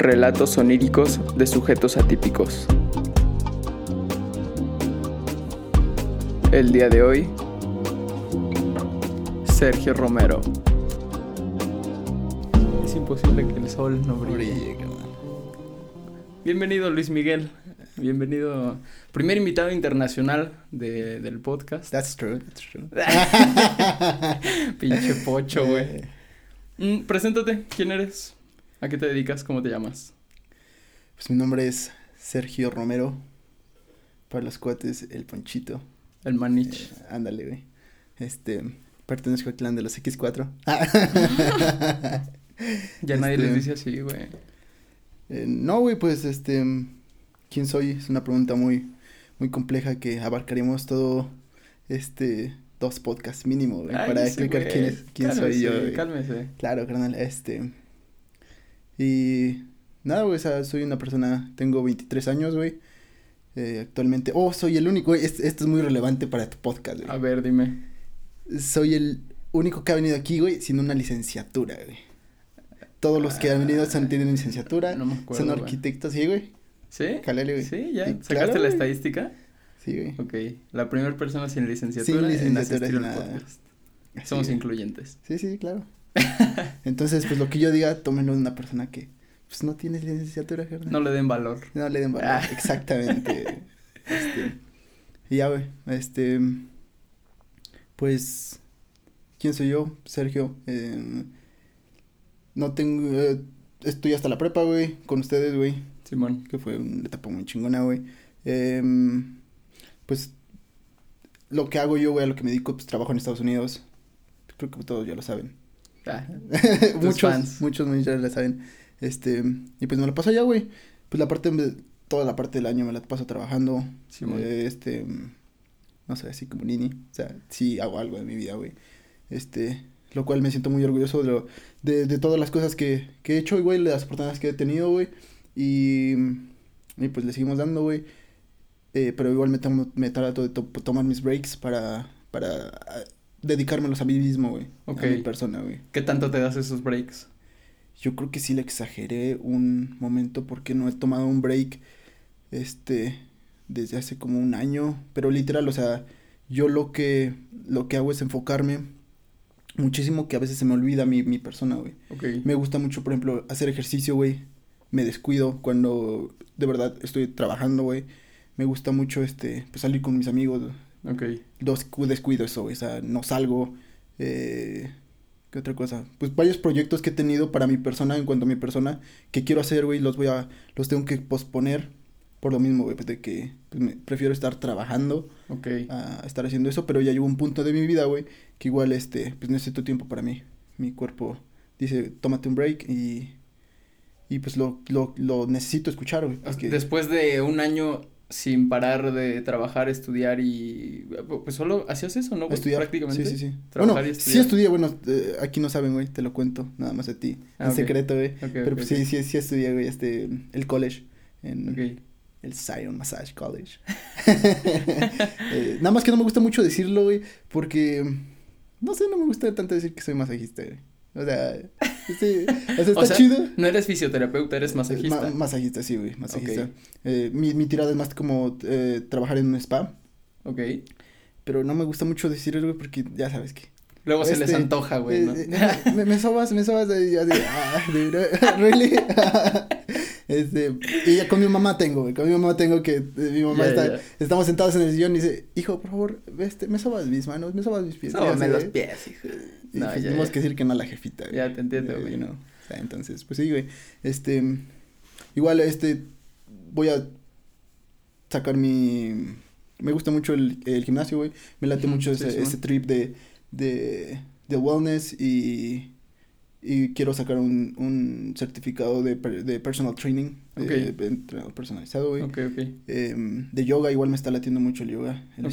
Relatos oníricos de sujetos atípicos. El día de hoy, Sergio Romero. Es imposible que el sol no brille. Bienvenido Luis Miguel. Bienvenido, primer invitado internacional de, del podcast. That's true, that's true. Pinche pocho, güey. Mm, preséntate, ¿quién eres? ¿A qué te dedicas? ¿Cómo te llamas? Pues mi nombre es Sergio Romero. Para los cuates, el Ponchito. El Manich. Eh, ándale, güey. Este, pertenezco al clan de los X4. ya nadie Este, les dice así, güey. Eh, no, güey, pues este, ¿quién soy? Es una pregunta muy, muy compleja que abarcaremos todo, este, dos podcasts mínimo, güey, para explicar quién es, quién soy yo. Cálmese, güey. Cálmese. Claro, carnal, este. Y nada, güey, o sea, soy una persona, tengo 23 años, güey. eh, actualmente, oh, soy el único, güey, es- esto es muy relevante para tu podcast, A güey. ver, dime. Soy el único que ha venido aquí, güey, sin una licenciatura, güey. Todos los que han venido son, tienen licenciatura, No me acuerdo, son güey. arquitectos, sí, güey. ¿Sí? Jalele, güey. Sí, ya. ¿Sacaste claro, la güey. estadística? Sí, güey. Ok. La primera persona sin licenciatura, Sin en licenciatura, asistir al nada. podcast. Somos incluyentes. Sí, sí, claro. Entonces, pues lo que yo diga, tómenlo de una persona que, pues no tiene licenciatura. No le den valor. No le den valor. Ah. Exactamente. este, y ya, güey. Este. Pues. ¿Quién soy yo? Sergio. eh, no tengo. eh, estoy hasta la prepa, güey. Con ustedes, güey. Simón. Que fue una etapa muy chingona, güey. Em, pues. Lo que hago yo, güey, a lo que me dedico, pues trabajo en Estados Unidos. Creo que todos ya lo saben. Ah, muchos, fans. muchos, muchos la saben. Este, y pues me la paso allá, güey. Pues la parte, toda la parte del año me la paso trabajando. Eh, este, no sé, así como Nini. O sea, sí hago algo de mi vida, güey. Este, lo cual me siento muy orgulloso de, lo- de, de todas las cosas que, que he hecho, güey, las oportunidades que he tenido, güey. Y, y pues le seguimos dando, güey. Eh, pero igual me, tomo- me trato de to- tomar mis breaks para, para dedicármelos a mí mismo, güey. Ok. A mi persona, güey. ¿Qué tanto te das esos breaks? Yo creo que sí le exageré un momento porque no he tomado un break, este, desde hace como un año, pero literal, o sea, yo lo que, lo que hago es enfocarme muchísimo que a veces se me olvida mi, mi persona, güey. Ok. Me gusta mucho, por ejemplo, hacer ejercicio, güey. Me descuido cuando de verdad estoy trabajando, güey. Me gusta mucho, este, pues salir con mis amigos, Ok. dos descuido eso, güey, o sea, no salgo. Eh, ¿Qué otra cosa? Pues varios proyectos que he tenido para mi persona, en cuanto a mi persona, que quiero hacer, güey, los voy a, los tengo que posponer por lo mismo, güey, pues, de que pues, me- prefiero estar trabajando Ok. a estar haciendo eso, pero ya llegó un punto de mi vida, güey, que igual, este, pues necesito tiempo para mí. Mi cuerpo dice, tómate un break y, y pues lo, lo, lo necesito escuchar, güey. porque- Después de un año sin parar de trabajar, estudiar y... Pues solo hacías eso, ¿no? güey? Estudiar. Prácticamente. Sí, sí, sí. Trabajar bueno, y sí estudié, bueno, eh, aquí no saben, güey, te lo cuento, nada más a ti. Ah, en secreto, güey. Pero pues sí, sí, sí estudié, güey, este, el college, en el Zion Massage College. Eh, nada más que no me gusta mucho decirlo, güey, porque, no sé, no me gusta tanto decir que soy masajista, güey. O sea, sí, o sea, está O sea, chido. No eres fisioterapeuta, eres masajista. Ma- masajista, sí, güey, masajista. Ok. Eh, mi, mi tirada es más como eh, trabajar en un spa, Ok. pero no me gusta mucho decirlo, güey, porque ya sabes que... Luego se les Este, antoja, güey, ¿no? Eh, eh, me, me sobas, me sobas, yo así, ah, de verdad, really. este, y ya con mi mamá tengo, güey, con mi mamá tengo que, eh, mi mamá está, estamos sentados en el sillón y dice, hijo, por favor, este, me sobas mis manos, me sobas mis pies. Sóbame los pies, hijo. Y No, pues ya, tenemos ya. que decir que no a la jefita, güey. Ya te entiendo, Eh, güey. o sea, entonces, pues sí, güey, este, igual, este, voy a sacar mi, me gusta mucho el, el gimnasio, güey, me late mucho sí, ese, sí, ese trip de, de, de wellness y, y quiero sacar un, un certificado de, de personal training, de, Ok. de entrenador personalizado, güey. Ok, ok. Em, de yoga igual me está latiendo mucho el yoga, el,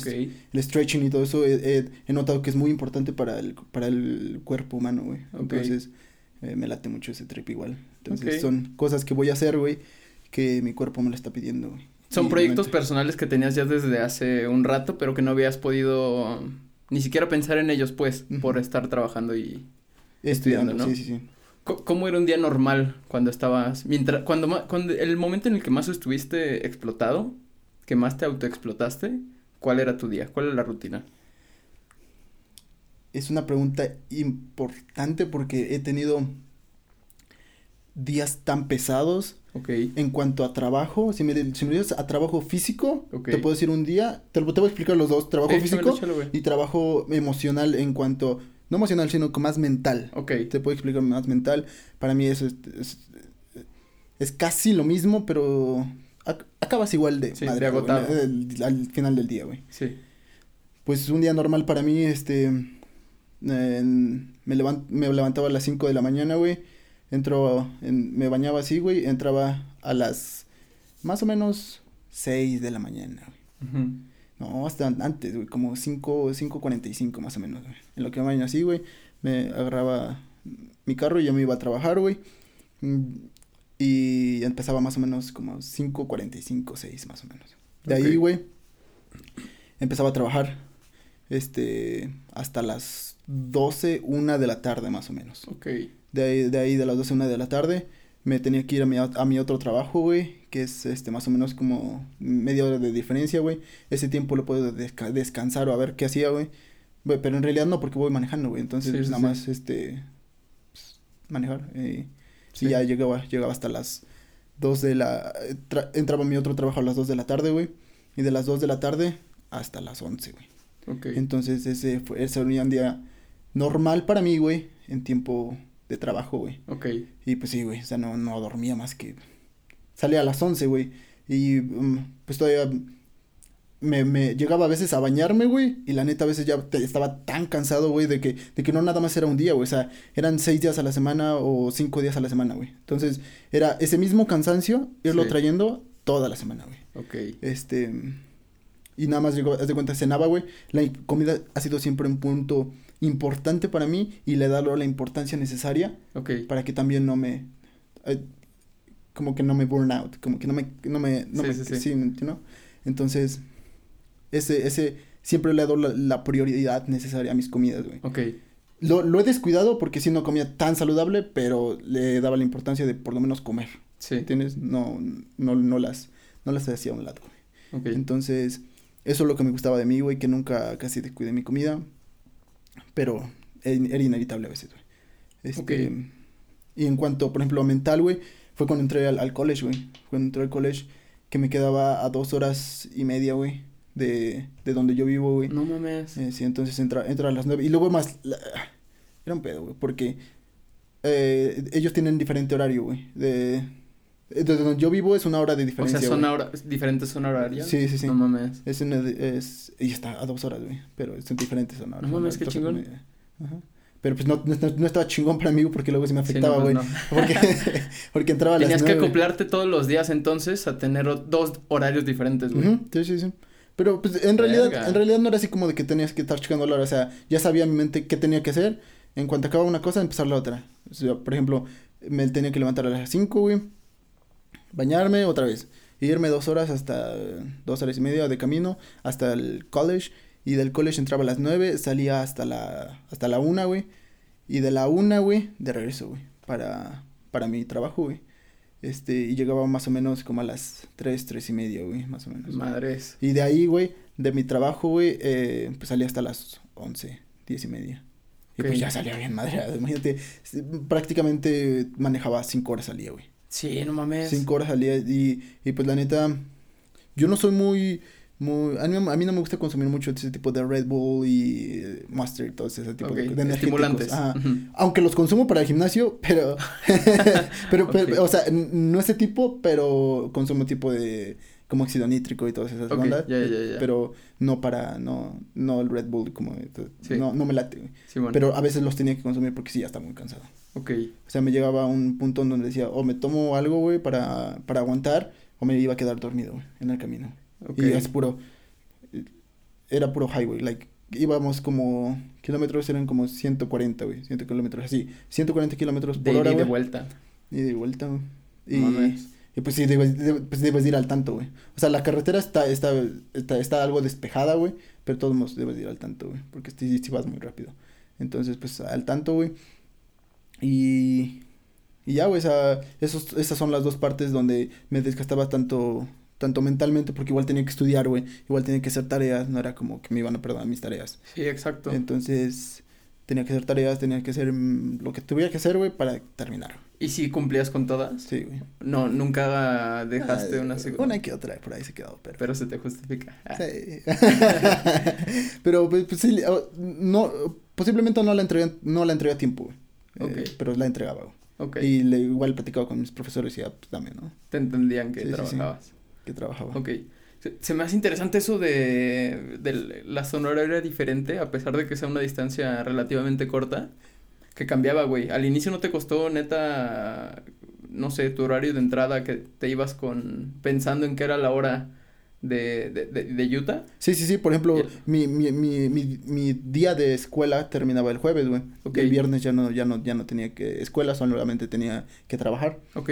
el stretching y todo eso he, notado que es muy importante para el, para el cuerpo humano, güey. Entonces, eh, me late mucho ese trip igual. Entonces, son cosas que voy a hacer, güey, que mi cuerpo me lo está pidiendo, güey. Son Y proyectos personales que tenías ya desde hace un rato, pero que no habías podido ni siquiera pensar en ellos, pues, por estar trabajando y... estudiando, ¿no? Sí, sí, sí. ¿Cómo era un día normal cuando estabas, mientras, cuando, cuando el momento en el que más estuviste explotado, que más te autoexplotaste, ¿cuál era tu día? ¿Cuál era la rutina? Es una pregunta importante porque he tenido días tan pesados Ok, en cuanto a trabajo. Si me, si me dices a trabajo físico, te puedo decir un día, te, te voy a explicar los dos, trabajo físico échalo, y trabajo emocional en cuanto, no emocional, sino más mental. Ok, Te puedo explicar más mental. Para mí eso es, es, es casi lo mismo, pero ac- acabas igual de Sí, madre, agotado. al, al final del día, güey. sí, Pues un día normal para mí, este, me, levant- me levantaba a las 5 de la mañana, güey. Entro, en- me bañaba así, güey. Entraba a las más o menos 6 de la mañana, güey. ujú, No, hasta antes, güey, como 5, 5.45 más o menos, güey. En lo que me así, güey, me agarraba mi carro y ya me iba a trabajar, güey. Mm, Y empezaba más o menos como 5.45, 6 más o menos. De ahí, güey, empezaba a trabajar, este, hasta las 12, 1 de la tarde más o menos. ok, De ahí, de ahí de las 12 a 1 de la tarde me tenía que ir a mi, a mi otro trabajo, güey, que es este más o menos como media hora de diferencia, güey. Ese tiempo lo puedo desca- descansar o a ver qué hacía, güey. Pero en realidad no, porque voy manejando, güey. Entonces, Sí, pues, sí, nada sí. más, este, pues, manejar. eh, Sí. Y ya llegaba, llegaba hasta las 2 de la... eh, tra- entraba mi otro trabajo a las 2 de la tarde, güey. Y de las 2 de la tarde hasta las 11, güey. ok, Entonces ese fue, ese era un día normal para mí, güey, en tiempo de trabajo, güey. ok, Y pues sí, güey, o sea, no, no dormía más que... Salía a las 11, güey. Y mm, pues todavía me, me llegaba a veces a bañarme, güey. Y la neta a veces ya te- estaba tan cansado, güey, de que, de que no nada más era un día, güey. O sea, eran seis días a la semana o cinco días a la semana, güey. Entonces era ese mismo cansancio, irlo Sí. trayendo toda la semana, güey. ok, Este. Y nada más llegó, haz de cuenta, cenaba, güey. La comida ha sido siempre un punto importante para mí y le he dado la importancia necesaria ok, para que también no me. eh, como que no me burn out, como que no me. No me, no Sí, me sí, sí. sí, ¿no? Entonces, ese, ese. Siempre le he dado la, la prioridad necesaria a mis comidas, güey. ok, Lo, lo he descuidado porque sí no comía tan saludable, pero le daba la importancia de por lo menos comer. sí, ¿Entiendes? No, no, no las, no las hacía a un lado, güey. ok, Entonces, eso es lo que me gustaba de mí, güey, que nunca casi descuidé mi comida. Pero era in- era inevitable a veces, güey. Este, Ok. Y en cuanto, por ejemplo, a mental, güey, fue cuando entré al, al college, güey. Cuando entré al college, que me quedaba a dos horas y media, güey, de, de donde yo vivo, güey. no mames, Eh, sí, entonces entra, entra a las nueve. Y luego más, la- era un pedo, güey, porque eh, ellos tienen diferente horario, güey. De, de donde yo vivo es una hora de o diferencia, sea, son hora, diferentes son horarias, Sí, sí, sí. no mames, Es una es, y está a dos horas, güey, pero son diferentes son No mames, qué chingón. ajá. Pero pues no, no, no estaba chingón para mí, porque luego sí me Sí, afectaba, no, pues, güey. Porque, porque entraba a las Tenías que acoplarte todos los días entonces a tener dos horarios diferentes, güey. Sí, sí, sí. Pero pues en realidad, en realidad no era así como de que tenías que estar checando la hora, o sea, ya sabía en mi mente qué tenía que hacer. En cuanto acababa una cosa, empezar la otra. O sea, por ejemplo, me tenía que levantar a las 5, güey. Bañarme otra vez. e irme dos horas hasta dos horas y media de camino hasta el college. Y del college entraba a las 9, salía hasta la, hasta la 1, güey. Y de la 1, güey, de regreso, güey. Para, para mi trabajo, güey. Este, y llegaba más o menos como a las 3, 3 y media, güey, más o menos. Madres. Y de ahí, güey, de mi trabajo, güey, eh, pues salía hasta las 11, 10 y media. Y pues ya salía bien madreado. Imagínate, prácticamente manejaba 5 horas al día, güey. Sí, no mames. 5 horas al día. Y, y pues la neta, yo no soy muy. Muy a, mí, a mí no me gusta consumir mucho ese tipo de Red Bull y eh, Monster y todo ese tipo de, de estimulantes. Ajá. Aunque los consumo para el gimnasio, pero. pero, o sea, no ese tipo, pero consumo tipo de. Como óxido nítrico y todas esas Ok, ondas. ya, ya, ya. Pero no para. No, no el Red Bull, como. Sí. No, no me late. Sí, bueno. Pero a veces los tenía que consumir porque sí, ya estaba muy cansado. Ok. O sea, me llegaba a un punto en donde decía, o me tomo algo, güey, para, para aguantar, o me iba a quedar dormido, güey, en el camino. Ok. Y es puro. Era puro highway, like. Íbamos como. Kilómetros eran como 140, güey. 100 kilómetros, así. 140 kilómetros De por ida hora, y de vuelta. Y de vuelta, güey. Y, No y pues sí, debes, debes- pues debes de ir al tanto, güey. O sea, la carretera está, está, está, está algo despejada, güey. Pero de todos modos debes de ir al tanto, güey. Porque si, si vas muy rápido. Entonces, pues al tanto, güey. Y Y ya, güey, esas son las dos partes donde me desgastaba tanto, tanto mentalmente, porque igual tenía que estudiar, güey, igual tenía que hacer tareas, no era como que me iban a perdonar mis tareas. Sí, exacto. Entonces, tenía que hacer tareas, tenía que hacer mm, lo que tuviera que hacer, güey, para terminar. ¿Y si cumplías con todas? Sí, güey. No, nunca dejaste Ah, una segunda. Una que otra por ahí se quedó, pero... Pero se te justifica. Ah, Sí. pero pues, pues, sí, no, posiblemente no la entregué, no la entregué a tiempo, güey. Eh, Ok. pero la entregaba, güey. Y le, igual platicaba con mis profesores y ya, pues dame, ¿no? Te entendían que Sí, sí, sí. Que trabajaba. Ok. Se, se me hace interesante eso de, de la zona horaria diferente, a pesar de que sea una distancia relativamente corta, que cambiaba, güey. Al inicio no te costó, neta, no sé, tu horario de entrada, que te ibas con pensando en qué era la hora de, de, de, de Utah. Sí, sí, sí, por ejemplo, mi, mi, mi, mi, mi día de escuela terminaba el jueves, güey. Ok. El viernes ya no, ya no, ya no tenía que escuela, solamente tenía que trabajar. Ok,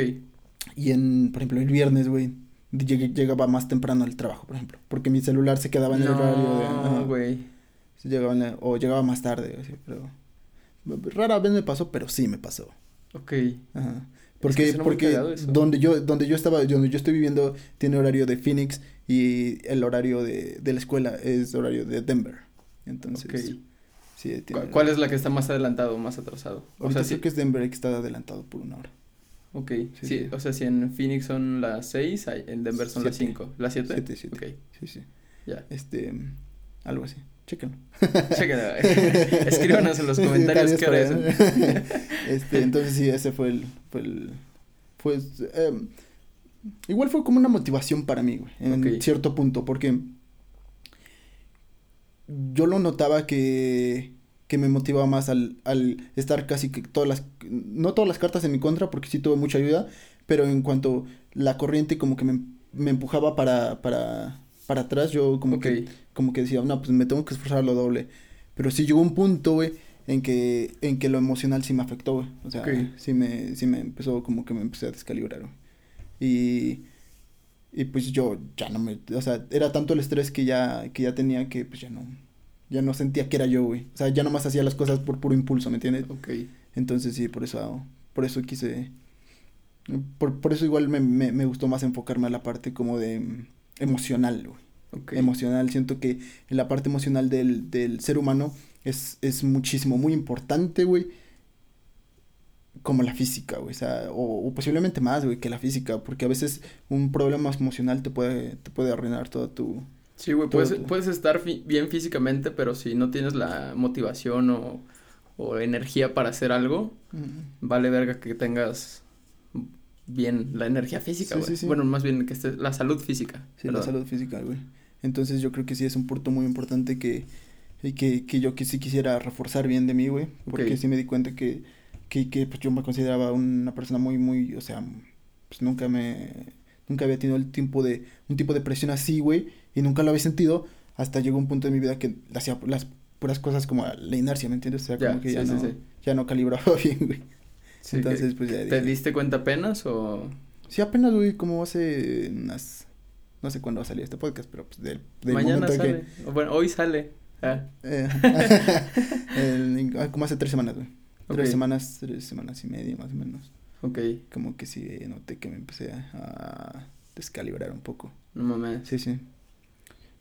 Y en, por ejemplo, el viernes, güey, llegué- llegaba más temprano al trabajo, por ejemplo. Porque mi celular se quedaba en el horario de... güey. Llegaba la- o llegaba más tarde, así, pero... Rara vez me pasó, pero sí me pasó. Ok, Ajá. que Porque, porque donde yo, donde yo estaba, donde yo estoy viviendo, tiene horario de Phoenix y el horario de, de la escuela es horario de Denver. Entonces, sí, ¿Cu- tiene... ¿Cuál es la que está más adelantado o más atrasado? O sea, creo sí, que es Denver que está adelantado por una hora. Ok, sí, sí, o sea, si en Phoenix son las 6, en Denver son las Siete. 5. ¿Las 7? Siete, siete. Ok, Sí, sí. ya. Este, algo así. Chéquenlo. Chéquenlo. Escríbanos en los comentarios qué hora es. Este, entonces sí, ese fue el, fue el, fue, em, igual fue como una motivación para mí, güey, en cierto punto, porque yo lo notaba que, que me motivaba más al, al estar casi que todas las, no todas las cartas en mi contra, porque sí tuve mucha ayuda, pero en cuanto la corriente como que me, me empujaba para, para, para atrás, yo como que como que decía, no, pues me tengo que esforzar lo doble. Pero sí llegó un punto, güey, en que, en que lo emocional sí me afectó, güey. O sea, sí me, sí me empezó, como que me empecé a descalibrar, güey. Y, y pues yo ya no me, o sea, era tanto el estrés que ya, que ya tenía que pues ya no, ya no sentía que era yo, güey. O sea, ya nomás hacía las cosas por puro impulso, ¿me entiendes? ok. Entonces sí, por eso, por eso quise, por, por eso igual me, me, me gustó más enfocarme a la parte como de mm, emocional, güey ok. emocional. Siento que la parte emocional del, del ser humano es, es muchísimo, muy importante, güey. Como la física, güey. O, sea, o, o posiblemente más, güey, que la física. Porque a veces un problema emocional te puede, te puede arruinar toda tu... Sí, güey, puedes, tu- puedes estar fi- bien físicamente, pero si no tienes la motivación o, o energía para hacer algo, vale verga que tengas bien la energía física, güey. sí, sí. Bueno, más bien que esté la salud física. Sí, la salud física, güey. Entonces yo creo que sí es un punto muy importante que, que, que yo que sí quisiera reforzar bien de mí, güey. Porque sí me di cuenta que, que, que pues yo me consideraba una persona muy, muy, o sea, pues nunca me, nunca había tenido el tiempo de, un tipo de presión así, güey. Y nunca lo había sentido hasta llegó un punto de mi vida que hacía las puras cosas como la inercia, ¿me entiendes? O sea, Ya, como que ya sí, no, sí. ya no calibraba bien, güey. Sí, Entonces, pues ya ¿Te diste cuenta apenas o...? Sí, apenas, güey, como hace unas... No sé cuándo va a salir este podcast, pero pues del, del Mañana que- sale. Bueno, hoy sale. Ah, Eh, el- ah, como hace tres semanas, güey. Tres semanas, tres semanas y media más o menos. ok. Como que sí noté que me empecé a, a descalibrar un poco. No mames. Sí, sí.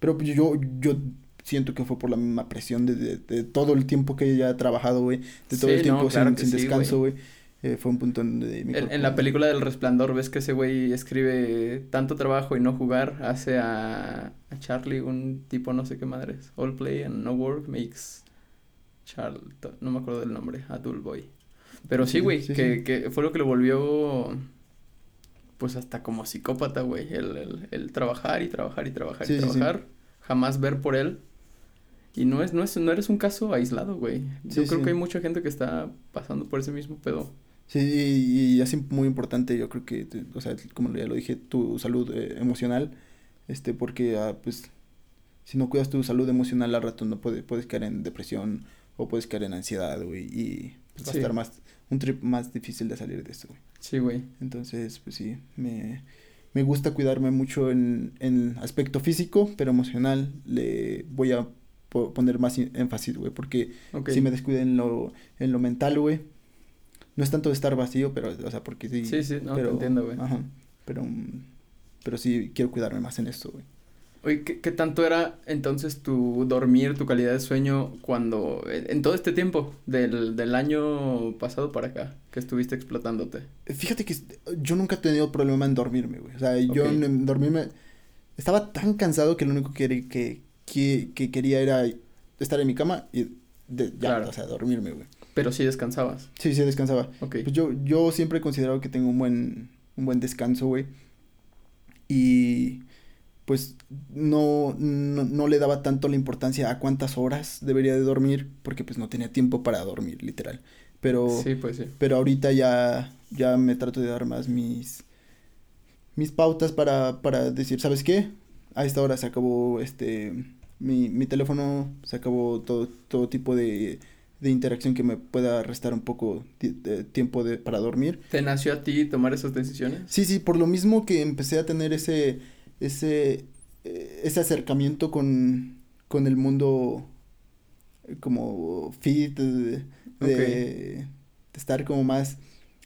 Pero pues, yo, yo siento que fue por la misma presión de, de, de todo el tiempo que ya he trabajado, güey. De todo Sí, el tiempo no, claro sin, que sin sí, descanso, güey. Eh, fue un punto en donde mi En, en la película del Resplandor ves que ese güey escribe tanto trabajo y no jugar, hace a, a Charlie un tipo no sé qué madres. All play and no work makes Charlie, no me acuerdo del nombre, a Dull Boy. Pero sí, güey, sí, que, sí. que fue lo que lo volvió pues hasta como psicópata, güey, el, el, el trabajar y trabajar y trabajar y trabajar, jamás ver por él. Y no es, no es, no eres un caso aislado, güey. Yo Sí, creo sí. que hay mucha gente que está pasando por ese mismo pedo. Sí, y, y así muy importante, yo creo que, o sea, como ya lo dije, tu salud eh, emocional, este, porque, ah, pues, si no cuidas tu salud emocional al rato no puede, puedes caer en depresión o puedes caer en ansiedad, güey, y pues, va Sí. a estar más, un trip más difícil de salir de eso, güey. Sí, güey. Entonces, pues sí, me, me gusta cuidarme mucho en, en aspecto físico, pero emocional le voy a poner más énfasis, güey, porque Ok. si me descuido en lo, en lo mental, güey, No es tanto de estar vacío, pero, o sea, porque sí. Sí, sí, no, te pero, entiendo, güey. Ajá, pero, pero sí quiero cuidarme más en esto, güey. Oye, ¿qué, qué tanto era entonces tu dormir, tu calidad de sueño cuando, en, todo este tiempo del, del año pasado para acá, que estuviste explotándote? Fíjate que yo nunca he tenido problema en dormirme, güey. O sea, yo en, en dormirme estaba tan cansado que lo único que, que, que, que quería era estar en mi cama y de, ya, Claro. o sea, dormirme, güey. Pero sí descansabas. Sí, sí, descansaba. Ok. Pues yo, yo siempre he considerado que tengo un buen, un buen descanso, güey. Y pues no, no, no le daba tanto la importancia a cuántas horas debería de dormir, porque pues no tenía tiempo para dormir, literal. Pero, Sí, pues sí. pero ahorita ya, ya me trato de dar más mis, mis pautas para, para decir, ¿sabes qué? A esta hora se acabó este mi, mi teléfono, se acabó todo, todo tipo de, de interacción que me pueda restar un poco de tiempo de, para dormir. ¿Te nació a ti tomar esas decisiones? Sí, sí, por lo mismo que empecé a tener ese, ese, eh, ese acercamiento con, con el mundo eh, como fit, de estar como más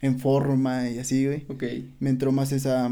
en forma y así, güey. Ok. Me entró más esa,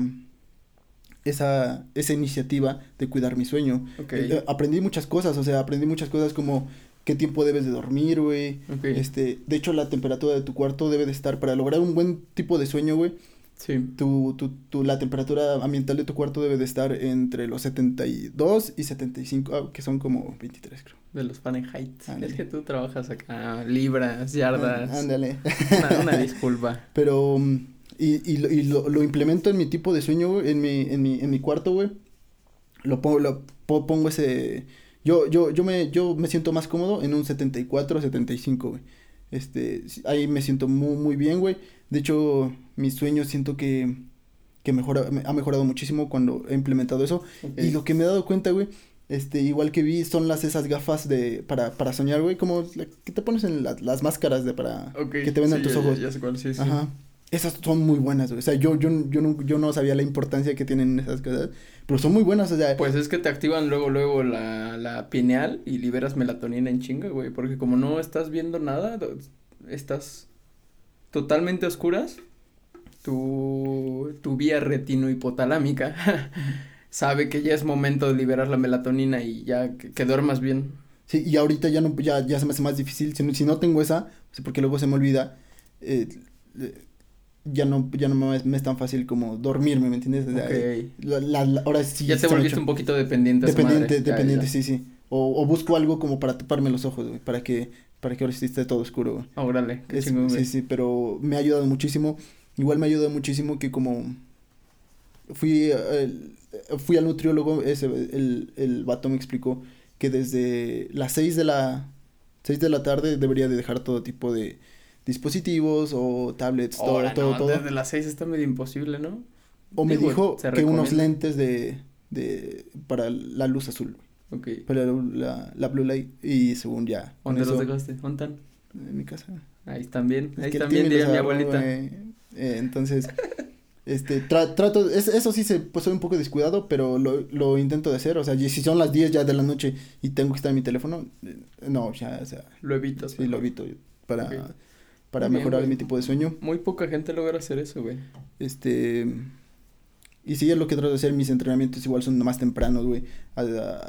esa, esa iniciativa de cuidar mi sueño. Ok. Eh, aprendí muchas cosas, o sea, aprendí muchas cosas como qué tiempo debes de dormir, güey. Ok. Este, de hecho, la temperatura de tu cuarto debe de estar, para lograr un buen tipo de sueño, güey, Sí. tu, tu, tu, la temperatura ambiental de tu cuarto debe de estar entre los 72 y 75, ah, que son como 23, creo. De los Fahrenheit. Ándale. Es que tú trabajas acá, libras, yardas. Ándale. Una, una disculpa. Pero, mm, y, y, lo, y lo, lo implemento en mi tipo de sueño, güey, en mi, en mi, en mi cuarto, güey. Lo pongo, lo po- pongo ese, yo, yo, yo me, yo me siento más cómodo en un 74, 75, güey. Este, ahí me siento muy, muy bien, güey. De hecho, mi sueño siento que, que mejora, me- ha mejorado muchísimo cuando he implementado eso. Y lo que me he dado cuenta, güey, este, igual que vi, son las esas gafas de, para, para soñar, güey, como que te pones en la- las máscaras de para, que te vendan sí, tus ya- ojos. Ya, sé cuál, sí, sí. Ajá. Esas son muy buenas, güey. O sea, yo, yo, yo, no, yo no sabía la importancia que tienen esas cosas, pero son muy buenas, o sea, Pues es que te activan luego, luego la, la pineal y liberas melatonina en chinga, güey. Porque como no estás viendo nada, estás totalmente oscuras, tu, tu vía retinohipotalámica sabe que ya es momento de liberar la melatonina y ya que, que duermas bien. sí, y ahorita ya no, ya, ya se me hace más difícil, si no, si no tengo esa, porque luego se me olvida, eh, eh, ya no, ya no me, me es tan fácil como dormirme, ¿me entiendes? O sea, Ok. la- la- la- ahora sí. ya te volviste un poquito dependiente Dependiente, madre. Dependiente, ya. sí, sí. O, o busco algo como para taparme los ojos, güey, para que, para que ahora sí esté todo oscuro, güey. Ah, Órale, qué Es- chingón, güey. sí, sí, pero me ha ayudado muchísimo. Igual me ha ayudado muchísimo que como fui, eh, fui al nutriólogo, ese, el, el vato me explicó que desde las 6 de la, 6 de la tarde debería de dejar todo tipo de dispositivos o tablets, todo, Ahora, todo, no, todo. desde las seis está medio imposible, ¿no? O me dijo que unos lentes de, de, para la luz azul, Ok. para la, la blue light y según ya. ¿Dónde los dejaste? ¿Dónde están? En mi casa. Ahí están bien, Es ahí están bien, diría mi abuelita. güey. Eh, entonces, este, tra- trato, es- eso sí se, pues soy un poco descuidado, pero lo, lo intento de hacer, o sea, y si son las 10 ya de la noche y tengo que estar en mi teléfono, eh, no, ya, o sea, Lo evitas. sí lo mejor. evito para. Para bien, mejorar güey. mi tipo de sueño, Muy poca gente logra hacer eso, güey. este, y sí es lo que trato de hacer, mis entrenamientos igual son más tempranos, güey, a-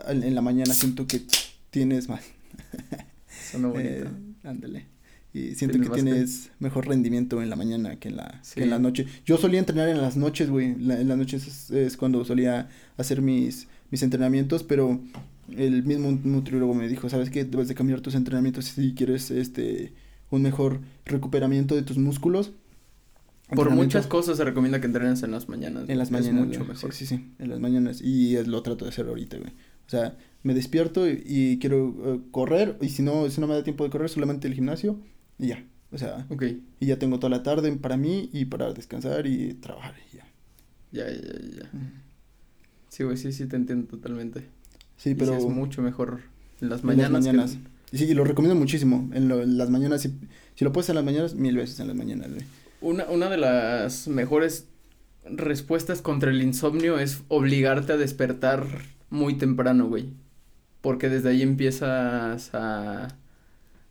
a- en la mañana siento que tienes más, Suena bonito. eh, ándale. Y siento Tienes que tienes mejor rendimiento en la mañana que en la, que en la noche. Yo solía entrenar en las noches, güey. La- en las noches es, es cuando solía hacer mis, mis entrenamientos, pero el mismo nutriólogo me dijo, ¿sabes qué? Debes de cambiar tus entrenamientos si quieres este un mejor recuperamiento de tus músculos. Por muchas cosas se recomienda que entrenes en las mañanas. En las es mañanas. mucho güey. mejor. Sí, sí, sí, en las mañanas. Y es- lo trato de hacer ahorita, güey. O sea, me despierto y, y quiero eh, correr, y si no, si no me da tiempo de correr, solamente el gimnasio, y ya. O sea, Ok, y ya tengo toda la tarde para mí y para descansar y trabajar y ya. ya, ya, ya, ya. Sí, güey, sí, sí te entiendo totalmente. Sí, Y pero es mucho mejor en las en las mañanas. que- mañanas. Sí, y lo recomiendo muchísimo. En, lo- en las mañanas, si, si lo puedes en las mañanas, mil veces en las mañanas, güey. Una, una de las mejores respuestas contra el insomnio es obligarte a despertar muy temprano, güey. Porque desde ahí empiezas a,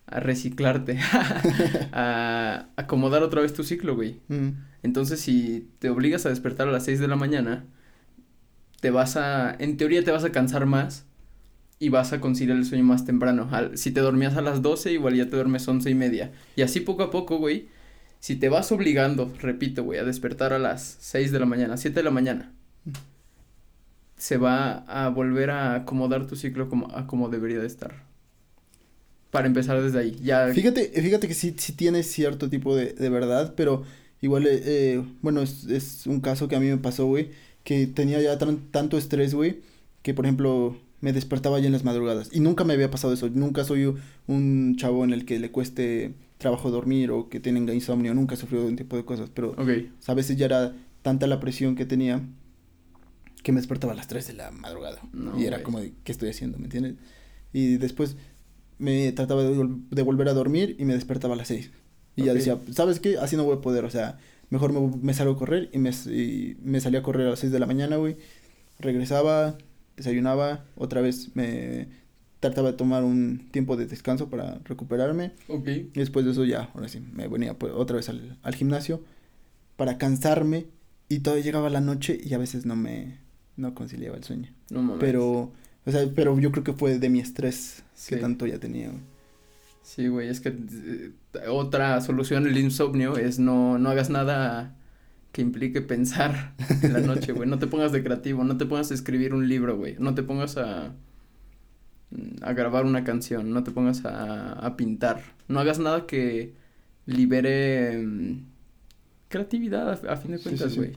a reciclarte, a acomodar otra vez tu ciclo, güey. Mm. Entonces, si te obligas a despertar a las 6 de la mañana, te vas a, en teoría te vas a cansar más y vas a conciliar el sueño más temprano. Al- si te dormías a las 12, igual ya te duermes 11 y media. Y así poco a poco, güey, si te vas obligando, repito, güey, a despertar a las 6 de la mañana, 7 de la mañana, se va a volver a acomodar tu ciclo como, a como debería de estar. Para empezar desde ahí, ya... Fíjate, fíjate que sí, sí tiene cierto tipo de, de verdad, pero igual, eh, eh, bueno, es, un caso que a mí me pasó, güey, que tenía ya tan- tanto estrés, güey, que por ejemplo me despertaba ya en las madrugadas y nunca me había pasado eso, nunca soy un chavo en el que le cueste trabajo dormir o que tenga insomnio, nunca he sufrido de un tipo de cosas, pero Ok, a veces ya era tanta la presión que tenía que me despertaba a las 3 de la madrugada. No, y era como de, ¿qué estoy haciendo? ¿Me entiendes? Y después me trataba de, vol- de volver a dormir y me despertaba a las 6. Y ya decía, ¿sabes qué? Así no voy a poder, o sea, mejor me, me salgo a correr y me, y me salía a correr a las 6 de la mañana, güey. Regresaba, desayunaba, otra vez me trataba de tomar un tiempo de descanso para recuperarme. ok. Y después de eso ya, ahora sí, me venía pues, otra vez al, al gimnasio para cansarme y todavía llegaba la noche y a veces no me, no conciliaba el sueño. No mames. Pero, o sea, pero yo creo que fue de mi estrés que tanto ya tenía. güey. Sí, güey, es que eh, otra solución al insomnio es no, no hagas nada que implique pensar en la noche, güey. No te pongas de creativo, no te pongas a escribir un libro, güey. No te pongas a, a grabar una canción, no te pongas a, a pintar. No hagas nada que libere mm, creatividad a, a fin de Sí, cuentas, sí, sí. güey.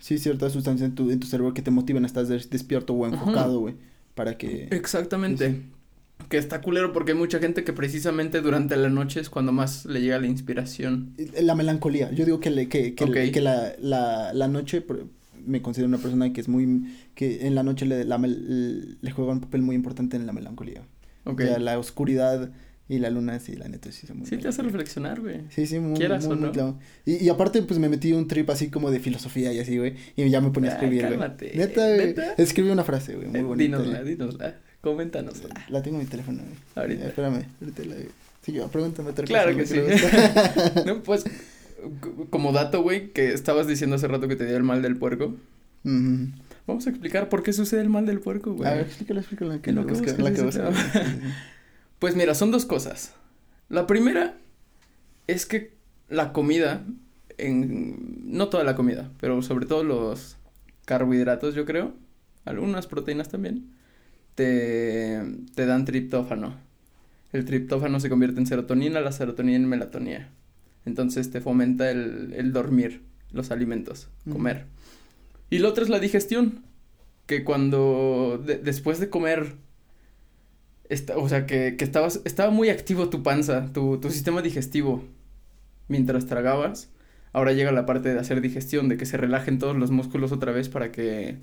Sí, ciertas sustancias en tu, en tu cerebro que te motivan a estar des- despierto o enfocado, güey, para que... Exactamente. Que está culero porque hay mucha gente que precisamente durante la noche es cuando más le llega la inspiración. La melancolía. Yo digo que, le, que, que, que la, la, la noche, me considero una persona que es muy, que en la noche le, la le juega un papel muy importante en la melancolía. Ok. O sea, la oscuridad y la luna, sí, la neta, sí son muy Sí, te hace reflexionar, güey. Sí, sí, muy, Quieras muy, o muy no. claro. Y, y aparte, pues me metí un trip así como de filosofía y así, güey. Y ya me ponía a escribir, güey. Neta. ¿Neta? Escribí una frase, güey, muy Eh, bonita. dínosla, dínosla. Coméntanosla. La tengo en mi teléfono, güey. Ahorita. Eh, espérame, ahorita la... Sí, yo, pregúntame otra Claro cosa, que güey, sí. no, pues, como dato, güey, que estabas diciendo hace rato que te dio el mal del puerco. Vamos a explicar por qué sucede el mal del puerco, güey. A ver, explícalo, explícalo. Que lo que busca- la que busca, sí. Pues mira, son dos cosas. La primera es que la comida, en, no toda la comida, pero sobre todo los carbohidratos, yo creo, algunas proteínas también, te, te dan triptófano. El triptófano se convierte en serotonina, la serotonina en melatonina. Entonces te fomenta el, el dormir, los alimentos, comer. Y la otra es la digestión, que cuando de- después de comer esta- o sea, que, que estabas, estaba muy activo tu panza, tu, tu sistema digestivo mientras tragabas. Ahora llega la parte de hacer digestión, de que se relajen todos los músculos otra vez para que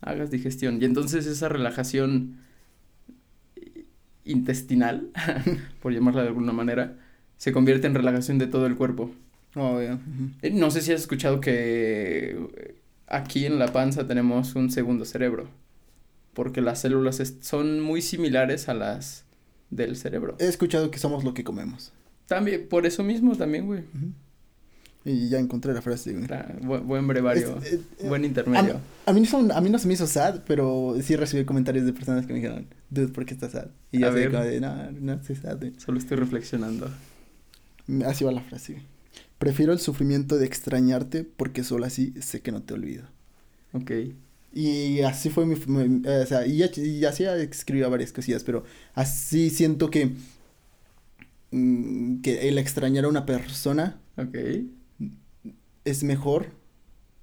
hagas digestión. Y entonces esa relajación intestinal, por llamarla de alguna manera, se convierte en relajación de todo el cuerpo. Oh. Eh, No sé si has escuchado que eh, aquí en la panza tenemos un segundo cerebro, porque las células son muy similares a las del cerebro. He escuchado que somos lo que comemos. También, por eso mismo también, güey. Y ya encontré la frase, güey. Tra- bu- buen brevario, Es- eh, eh, buen intermedio. A mí, no, a mí no se me hizo sad, pero sí recibí comentarios de personas que me dijeron, dude, ¿por qué estás sad? Y yo ver. como de, no, no estoy sad, güey". Solo estoy reflexionando. Así va la frase, güey. Prefiero el sufrimiento de extrañarte porque solo así sé que no te olvido. Ok. Y así fue mi... mi- eh, o sea, y, ya- y así escribía varias cosillas, pero así siento que... mm, que el extrañar a una persona Ok. Es mejor.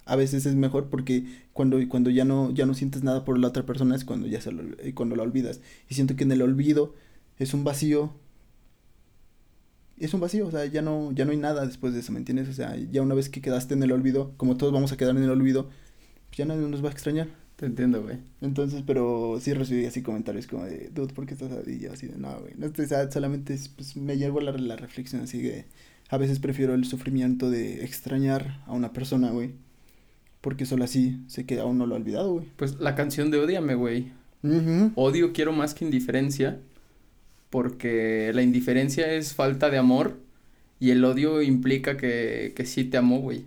A veces es mejor porque cuando, cuando ya no, ya no sientes nada por la otra persona es cuando ya se lo, eh, cuando la olvidas. Y siento que en el olvido es un vacío. Es un vacío, o sea, ya no, ya no hay nada después de eso, ¿me entiendes? O sea, ya una vez que quedaste en el olvido, como todos vamos a quedar en el olvido, pues ya nadie nos va a extrañar. Te entiendo, güey. Entonces, pero sí recibí así comentarios como de, dude, ¿por qué estás sad? Y yo así de, no, güey, no estoy sad, solamente es, pues, me llevo la, la reflexión así de, a veces prefiero el sufrimiento de extrañar a una persona, güey, porque solo así sé que aún no lo he olvidado, güey. Pues la canción de Odiame, güey. Odio quiero más que indiferencia. porque la indiferencia es falta de amor y el odio implica que, que sí te amo, güey.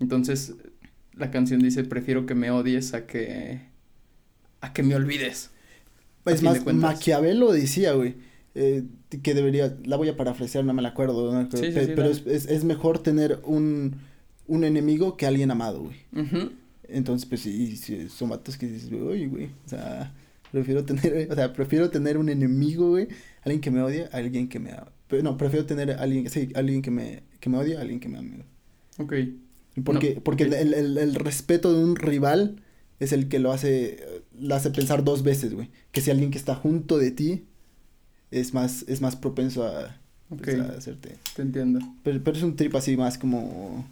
Entonces, la canción dice, prefiero que me odies a que, a que me olvides. Es más. Maquiavelo decía, güey, eh, que debería, la voy a parafrasear, no me la acuerdo, ¿no? Sí, sí, Pe- sí, pero es, es, es mejor tener un, un enemigo que alguien amado, güey. Entonces, pues sí, son vatos que dices, oye, güey, o sea, prefiero tener, o sea, prefiero tener un enemigo, güey, alguien que me odia, alguien que me ama. No, prefiero tener a alguien, sí, alguien que me, que me odia, a alguien que me ame. Ok. Porque, No, porque el, el, el respeto de un rival es el que lo hace, lo hace pensar dos veces, güey. Que si alguien que está junto de ti es más, es más propenso a, pues, a hacerte. Te entiendo. Pero, pero es un trip así más como,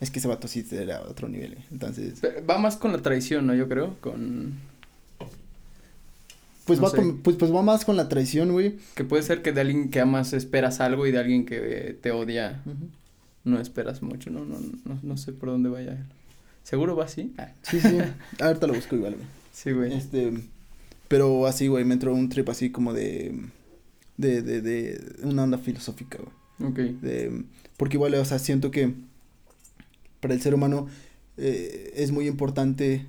es que ese vato sí era otro nivel. Entonces, Pero Va más con la traición, ¿no? Yo creo, con... pues No va con- pues, pues va más con la traición, güey. Que puede ser que de alguien que amas esperas algo y de alguien que te odia no esperas mucho, ¿no? No, no, no sé por dónde vaya. ¿Seguro va así? Ah, Sí, sí. Ahorita lo busco igual, güey. sí, güey. Este, pero así, güey, me entró un trip así como de, de, de, de una onda filosófica, güey. Ok. de- porque igual, o sea, siento que para el ser humano eh, es muy importante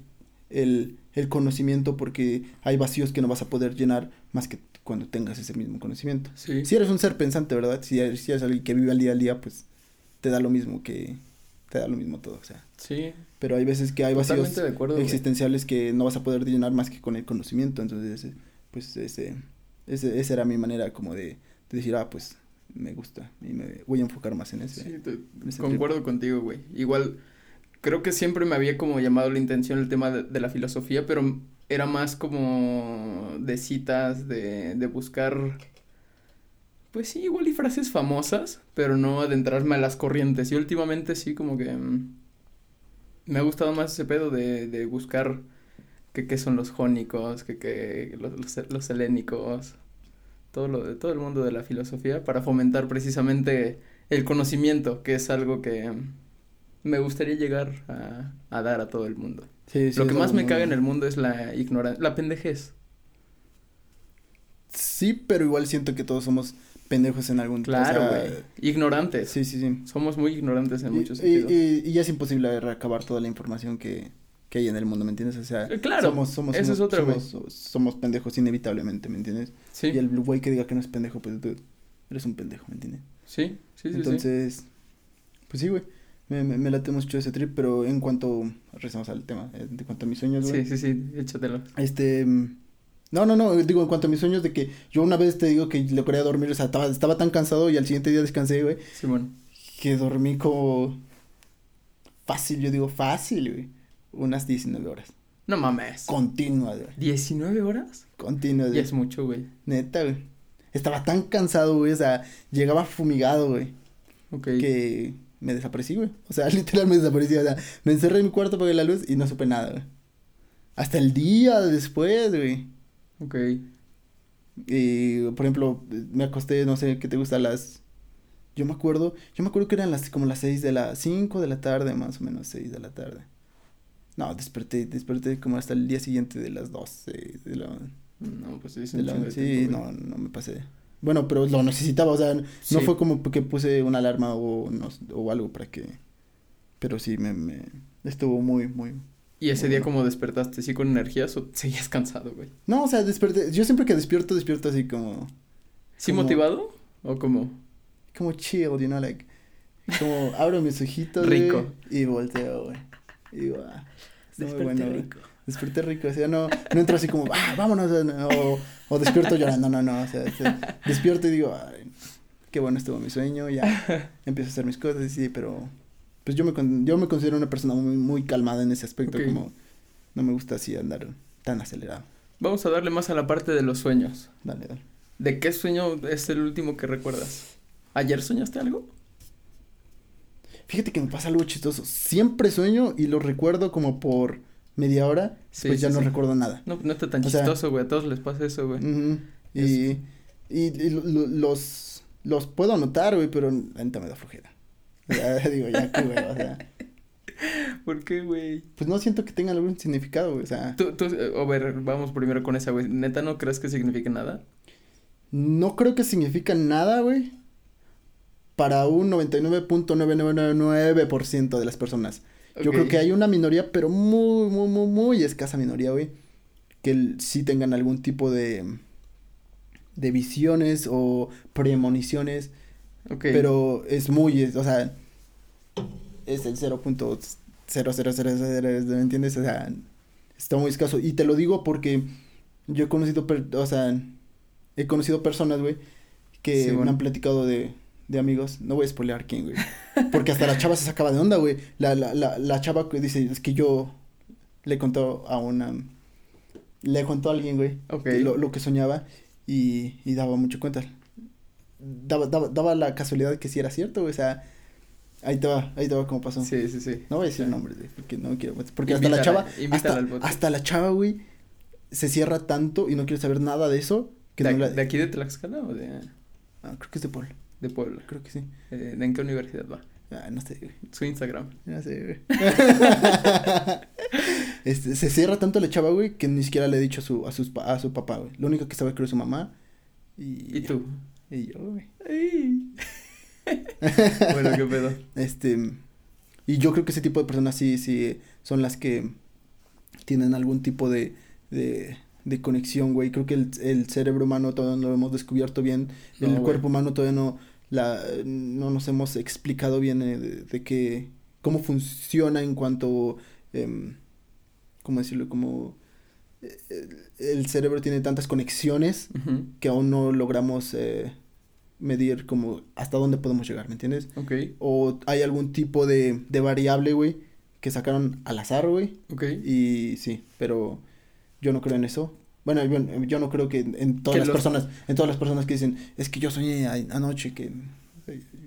el, el conocimiento porque hay vacíos que no vas a poder llenar más que cuando tengas ese mismo conocimiento. Sí. Si eres un ser pensante, ¿verdad? Si eres, si eres alguien que vive al día al día, pues te da lo mismo que te da lo mismo todo, o sea. Sí. Pero hay veces que hay vacíos güey. existenciales que no vas a poder llenar más que con el conocimiento, entonces pues ese, ese esa era mi manera como de, de decir, ah, pues me gusta y me voy a enfocar más en ese. Sí, te- ese concuerdo contigo, güey. Igual, creo que siempre me había como llamado la intención el tema de, de la filosofía, pero era más como de citas, de, de buscar, pues sí, igual y frases famosas, pero no adentrarme a las corrientes. Y últimamente sí, como que mm, me ha gustado más ese pedo de, de buscar que qué son los jónicos, que, que los, los, los helénicos, todo lo de todo el mundo de la filosofía para fomentar precisamente el conocimiento, que es algo que me gustaría llegar a, a dar a todo el mundo. Sí, sí, lo que más me caga en el mundo es la ignorancia, la pendejez. Sí, pero igual siento que todos somos pendejos en algún Claro, o sea, güey. Ignorantes. Sí, sí, sí. Somos muy ignorantes en Y, muchos y- sentidos. y- y ya es imposible recabar toda la información que, que hay en el mundo, ¿me entiendes? O sea, Eh, claro, somos, somos, es somos- otra, güey. somos, somos pendejos inevitablemente, ¿me entiendes? sí, Y el güey que diga que no es pendejo, pues dude, eres un pendejo, ¿me entiendes? sí, sí, sí, sí. Entonces, pues sí, güey. Me, me, me late mucho ese trip, pero en cuanto, regresamos al tema, eh, de cuanto a mis sueños, güey. Sí, sí, sí, échatelo. Este, no, no, no, digo, en cuanto a mis sueños de que yo una vez te digo que le quería dormir, o sea, estaba, estaba tan cansado y al siguiente día descansé, güey, Simón. que dormí como fácil, yo digo fácil, güey, unas 19 horas, No mames. continuas, güey, ¿19 horas? continuas, güey, es mucho, güey. neta, güey. Estaba tan cansado, güey, o sea, llegaba fumigado, güey, Ok. que me desaparecí, güey. O sea, literal me desaparecí, o sea, me encerré en mi cuarto, apagué la luz y no supe nada, güey. Hasta el día después, güey. Ok. Y, por ejemplo, me acosté, no sé, ¿qué te gusta? Las... Yo me acuerdo, yo me acuerdo que eran las, como las seis de la, cinco de la tarde, más o menos, seis de la tarde. No, desperté, desperté como hasta el día siguiente de las doce, de la... No, pues sí, es de la- de sí, tiempo, no, no me pasé. Bueno, pero lo necesitaba, o sea, no fue como que puse una alarma o, no, o algo para que... Pero sí, me, me... Estuvo muy, muy... Y ese día como despertaste, ¿sí con energías o seguías cansado, güey? No, o sea, desperté, yo siempre que despierto, despierto así como... ¿Sí Como- motivado? ¿O como? como chill, you know, like, como abro mis ojitos, güey, Rico. y volteo, güey, y digo, ah, Desperté bueno, güey. rico. desperté rico, o sea, no, no entro así como, ah, vámonos, o, o despierto llorando, no, no, o sea, o sea, despierto y digo, ay, qué bueno estuvo mi sueño, ya, empiezo a hacer mis cosas, y sí, pero, pues yo me, con- yo me considero una persona muy, muy calmada en ese aspecto, como, no me gusta así andar tan acelerado, Vamos a darle más a la parte de los sueños. dale, dale. ¿De qué sueño es el último que recuerdas? ¿Ayer soñaste algo? Fíjate que me pasa algo chistoso. Siempre sueño y lo recuerdo como por media hora. Sí, pues ya sí, no recuerdo nada. No, no está tan O chistoso, güey. A todos les pasa eso, güey. Ujú. Y, y, y lo- lo- los, los puedo anotar, güey, pero la neta me da flojera. Sea, digo, ya que, güey, o sea. ¿Por qué, güey? Pues no siento que tengan algún significado, güey. O sea, Tú, tú, a ver, vamos primero con esa, güey. ¿Neta no crees que signifique nada? no creo que significa nada, güey, para un 99.9999% de las personas. Yo creo que hay una minoría, pero muy, muy, muy, muy escasa minoría, güey, que sí tengan algún tipo de, de visiones o premoniciones, Ok. pero es muy, es- o sea, es el 0.0000, ¿me entiendes? O sea, está muy escaso. Y te lo digo porque yo he conocido, o sea, he conocido personas, güey, que Sí, me han platicado de, de amigos. No voy a spoilear quién, güey. Porque hasta la chava se sacaba de onda, güey. La, la, la, la chava que dice, es que yo le contó a una... Le contó a alguien, güey, lo, lo que soñaba y, y daba mucho cuenta. Daba, daba, daba la casualidad que sí era cierto, güey, o sea, ahí te va, ahí te va cómo pasó. Sí, sí, sí. No voy a decir Sí. nombres, güey, porque no quiero, porque hasta la chava, hasta, al hasta la chava, güey, se cierra tanto y no quiere saber nada de eso, que ¿De, no la... de aquí de Tlaxcala o de, Ah, creo que es de Puebla, de Puebla? creo que sí. Eh, ¿de en qué universidad va? Ah, no sé, güey. Su Instagram. No sé, güey. este, se cierra tanto la chava, güey, que ni siquiera le he dicho a su, a sus, a su papá, güey. Lo único que sabe creo es su mamá. Y, ¿Y tú? Y yo, güey. Bueno, qué pedo. Este, y yo creo que ese tipo de personas sí, sí, son las que tienen algún tipo de, de, de conexión, güey. Creo que el, el cerebro humano todavía no lo hemos descubierto bien. No, el güey. cuerpo humano todavía no, la, no nos hemos explicado bien eh, de, de que, cómo funciona en cuanto, em, ¿cómo decirlo? Como eh, el, cerebro tiene tantas conexiones que aún no logramos eh, medir como hasta dónde podemos llegar, ¿me entiendes? Ok, O hay algún tipo de, de variable, güey, que sacaron al azar, güey. ok. Y sí, pero yo no creo en eso. Bueno, yo, yo no creo que en, en todas Que las los- personas, en todas las personas que dicen, es que yo soñé anoche que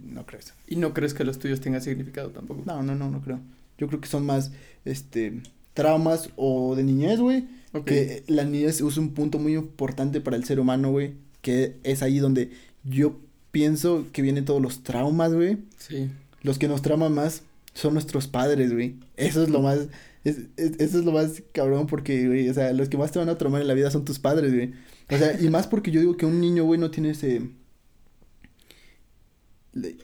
no creo eso. ¿Y no crees que los tuyos tengan significado tampoco? No, no, no, no creo. Yo creo que son más este traumas o de niñez, güey, Ok. que la niñez es un punto muy importante para el ser humano, güey, que es ahí donde yo pienso que vienen todos los traumas, güey. Sí. Los que nos trauman más son nuestros padres, güey. Eso es lo más, es, es- eso es lo más cabrón porque, güey, o sea, los que más te van a traumar en la vida son tus padres, güey. O sea, y más porque yo digo que un niño, güey, no tiene ese, le-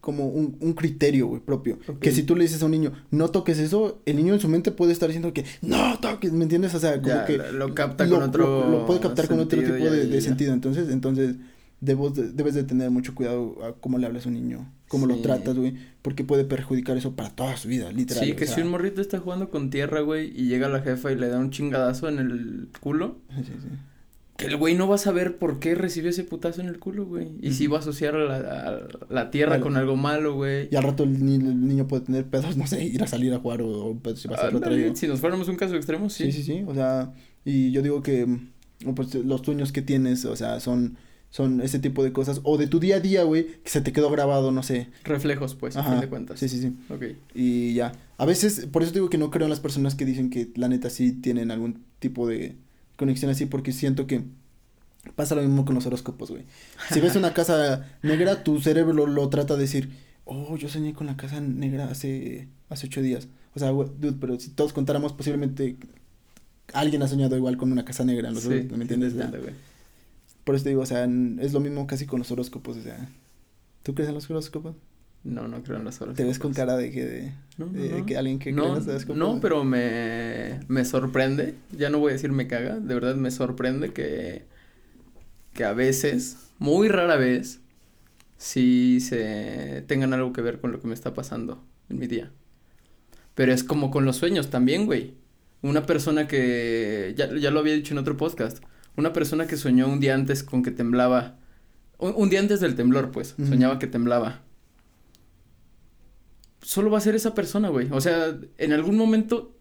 como un, un criterio, güey, propio. Que si tú le dices a un niño, no toques eso, el niño en su mente puede estar diciendo que, no toques, ¿me entiendes? O sea, como Ya, que lo- lo capta lo- con otro lo, lo puede captar con otro tipo de, y de ya. sentido. Entonces, entonces debes de, debes de tener mucho cuidado a cómo le hablas a un niño, cómo lo tratas, güey, porque puede perjudicar eso para toda su vida, literal. Sí, que sea, si un morrito está jugando con tierra, güey, y llega la jefa y le da un chingadazo en el culo, Sí, sí, sí. que el güey no va a saber por qué recibió ese putazo en el culo, güey. Y Ujú. va a asociar a la, a la tierra Vale. con algo malo, güey. Y al rato el, ni- el niño puede tener pedos, no sé, ir a salir a jugar o, o pedos si va a ser retraído. si nos fuéramos un caso extremo, sí. Sí, sí, sí, o sea, y yo digo que pues los sueños que tienes, o sea, son son ese tipo de cosas o de tu día a día, güey, que se te quedó grabado, no sé. Reflejos, pues, a fin de cuentas. Sí, sí, sí. Ok. Y ya. A veces, por eso digo que no creo en las personas que dicen que la neta sí tienen algún tipo de conexión así, porque siento que pasa lo mismo con los horóscopos, güey. Si ves una casa negra, tu cerebro lo, lo trata de decir, oh, yo soñé con la casa negra hace, hace ocho días. O sea, güey, dude, pero si todos contáramos, posiblemente alguien ha soñado igual con una casa negra, los Sí, ¿me entiendes? sí, O sea, entiendo, güey. Por eso te digo, o sea, es lo mismo casi con los horóscopos, o sea. ¿Tú crees en los horóscopos? No, no creo en las horas. Te ves con cara de que, de, No, no, de no. que alguien que cree en No, los horóscopos. no, pero me, me sorprende, ya no voy a decir me caga, de verdad me sorprende que, que a veces, muy rara vez, sí se tengan algo que ver con lo que me está pasando en mi día. Pero es como con los sueños también, güey. Una persona que, ya, ya lo había dicho en otro podcast, una persona que soñó un día antes con que temblaba, un, un día antes del temblor, pues, soñaba que temblaba. Solo va a ser esa persona, güey. O sea, en algún momento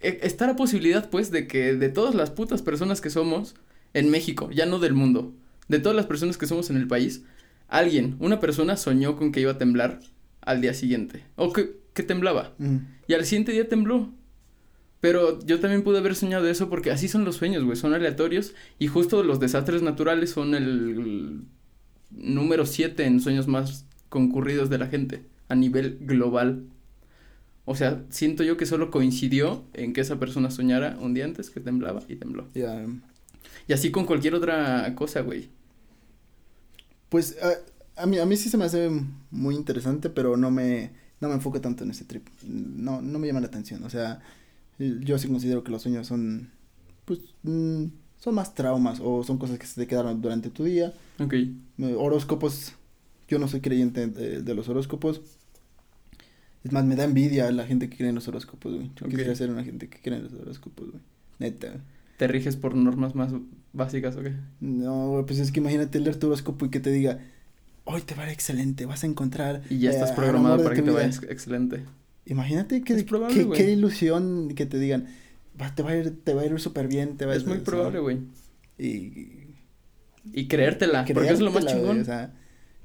e- está la posibilidad, pues, de que de todas las putas personas que somos en México, ya no del mundo, de todas las personas que somos en el país, alguien, una persona soñó con que iba a temblar al día siguiente. O que, que temblaba. Y al siguiente día tembló. Pero yo también pude haber soñado eso porque así son los sueños, güey. Son aleatorios. Y justo los desastres naturales son el número 7 en sueños más concurridos de la gente a nivel global. O sea, siento yo que solo coincidió en que esa persona soñara un día antes que temblaba y tembló. Ya. Y así con cualquier otra cosa, güey. Pues a, a, mí, a mí sí se me hace muy interesante, pero no me, no me enfoco tanto en ese trip. No, no me llama la atención. O sea, yo sí considero que los sueños son, pues, mm, son más traumas o son cosas que se te quedaron durante tu día. Ok. Horóscopos, yo no soy creyente de, de los horóscopos. Es más, me da envidia la gente que cree en los horóscopos, güey. Yo quisiera ser una gente que cree en los horóscopos, güey. Neta. ¿Te riges por normas más básicas o qué? No, pues es que imagínate leer tu horóscopo y que te diga, hoy te va a ir excelente, vas a encontrar. Y ya eh, estás al programado para que te vida". vaya ex- excelente. Imagínate que, probable, qué ilusión que te digan, va, te va a ir, te va a ir súper bien, te va a Es muy o sea, probable, güey. Y Y creértela, porque es lo más chingón. O sea,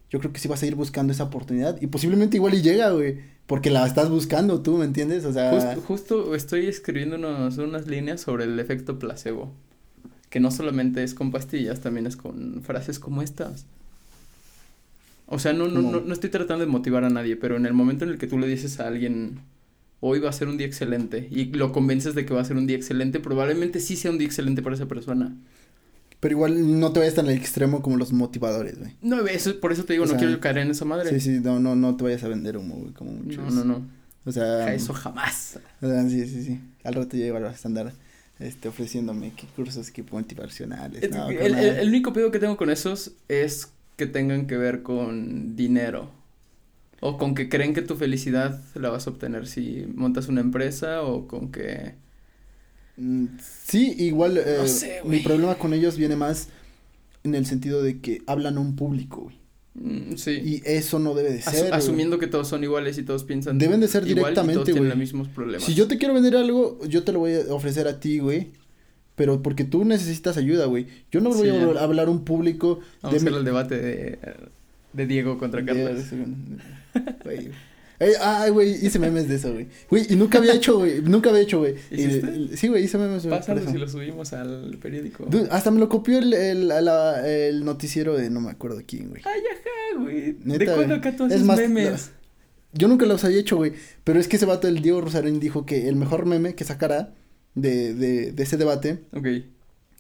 yo creo que sí vas a ir buscando esa oportunidad y posiblemente igual y llega, güey, porque la estás buscando tú, ¿me entiendes? O sea, Justo, justo estoy escribiendo unos, unas líneas sobre el efecto placebo. Que no solamente es con pastillas, también es con frases como estas. O sea, no, no, no, no estoy tratando de motivar a nadie, pero en el momento en el que tú le dices a alguien, hoy va a ser un día excelente, y lo convences de que va a ser un día excelente, probablemente sí sea un día excelente para esa persona. pero igual no te vayas tan al extremo como los motivadores, güey. No, eso, por eso te digo, O no sea, quiero caer en esa madre. Sí, sí, no, no, no te vayas a vender humo, güey, como muchos. no, no, no. O sea, Eso jamás. o sea, sí, sí, sí. Al rato ya igual vas a andar este, ofreciéndome qué cursos que motivacionales. Es- no, el, carnal. el- el único pedo que tengo con esos es que tengan que ver con dinero. O con que creen que tu felicidad la vas a obtener si montas una empresa o con que... Mm, Sí, igual eh, No sé, mi problema con ellos viene más en el sentido de que hablan a un público, güey. mm, sí. Y eso no debe de ser. asumiendo que todos son iguales y todos piensan Deben de ser igual y directamente, todos tienen güey. los mismos problemas. Si yo te quiero vender algo, yo te lo voy a ofrecer a ti, güey. Pero porque tú necesitas ayuda, güey. Yo no voy Sí, a hablar a un público Vamos a mi- hacer el debate de, de Diego contra de- Carlos. Güey. Ay, güey, hice memes de eso, güey. Güey, y nunca había hecho, güey. Nunca había hecho, güey. Sí, güey, hice memes. eso. y lo subimos al periódico. Dude, hasta me lo copió el, el, a la- el noticiero de no me acuerdo quién, güey. Ay, ajá, güey. ¿De cuándo acá tú Es haces más, memes? Yo nunca los había hecho, güey. Pero es que ese vato, el Diego Rosarín, dijo que el mejor meme que sacara de, de, de ese debate Ok.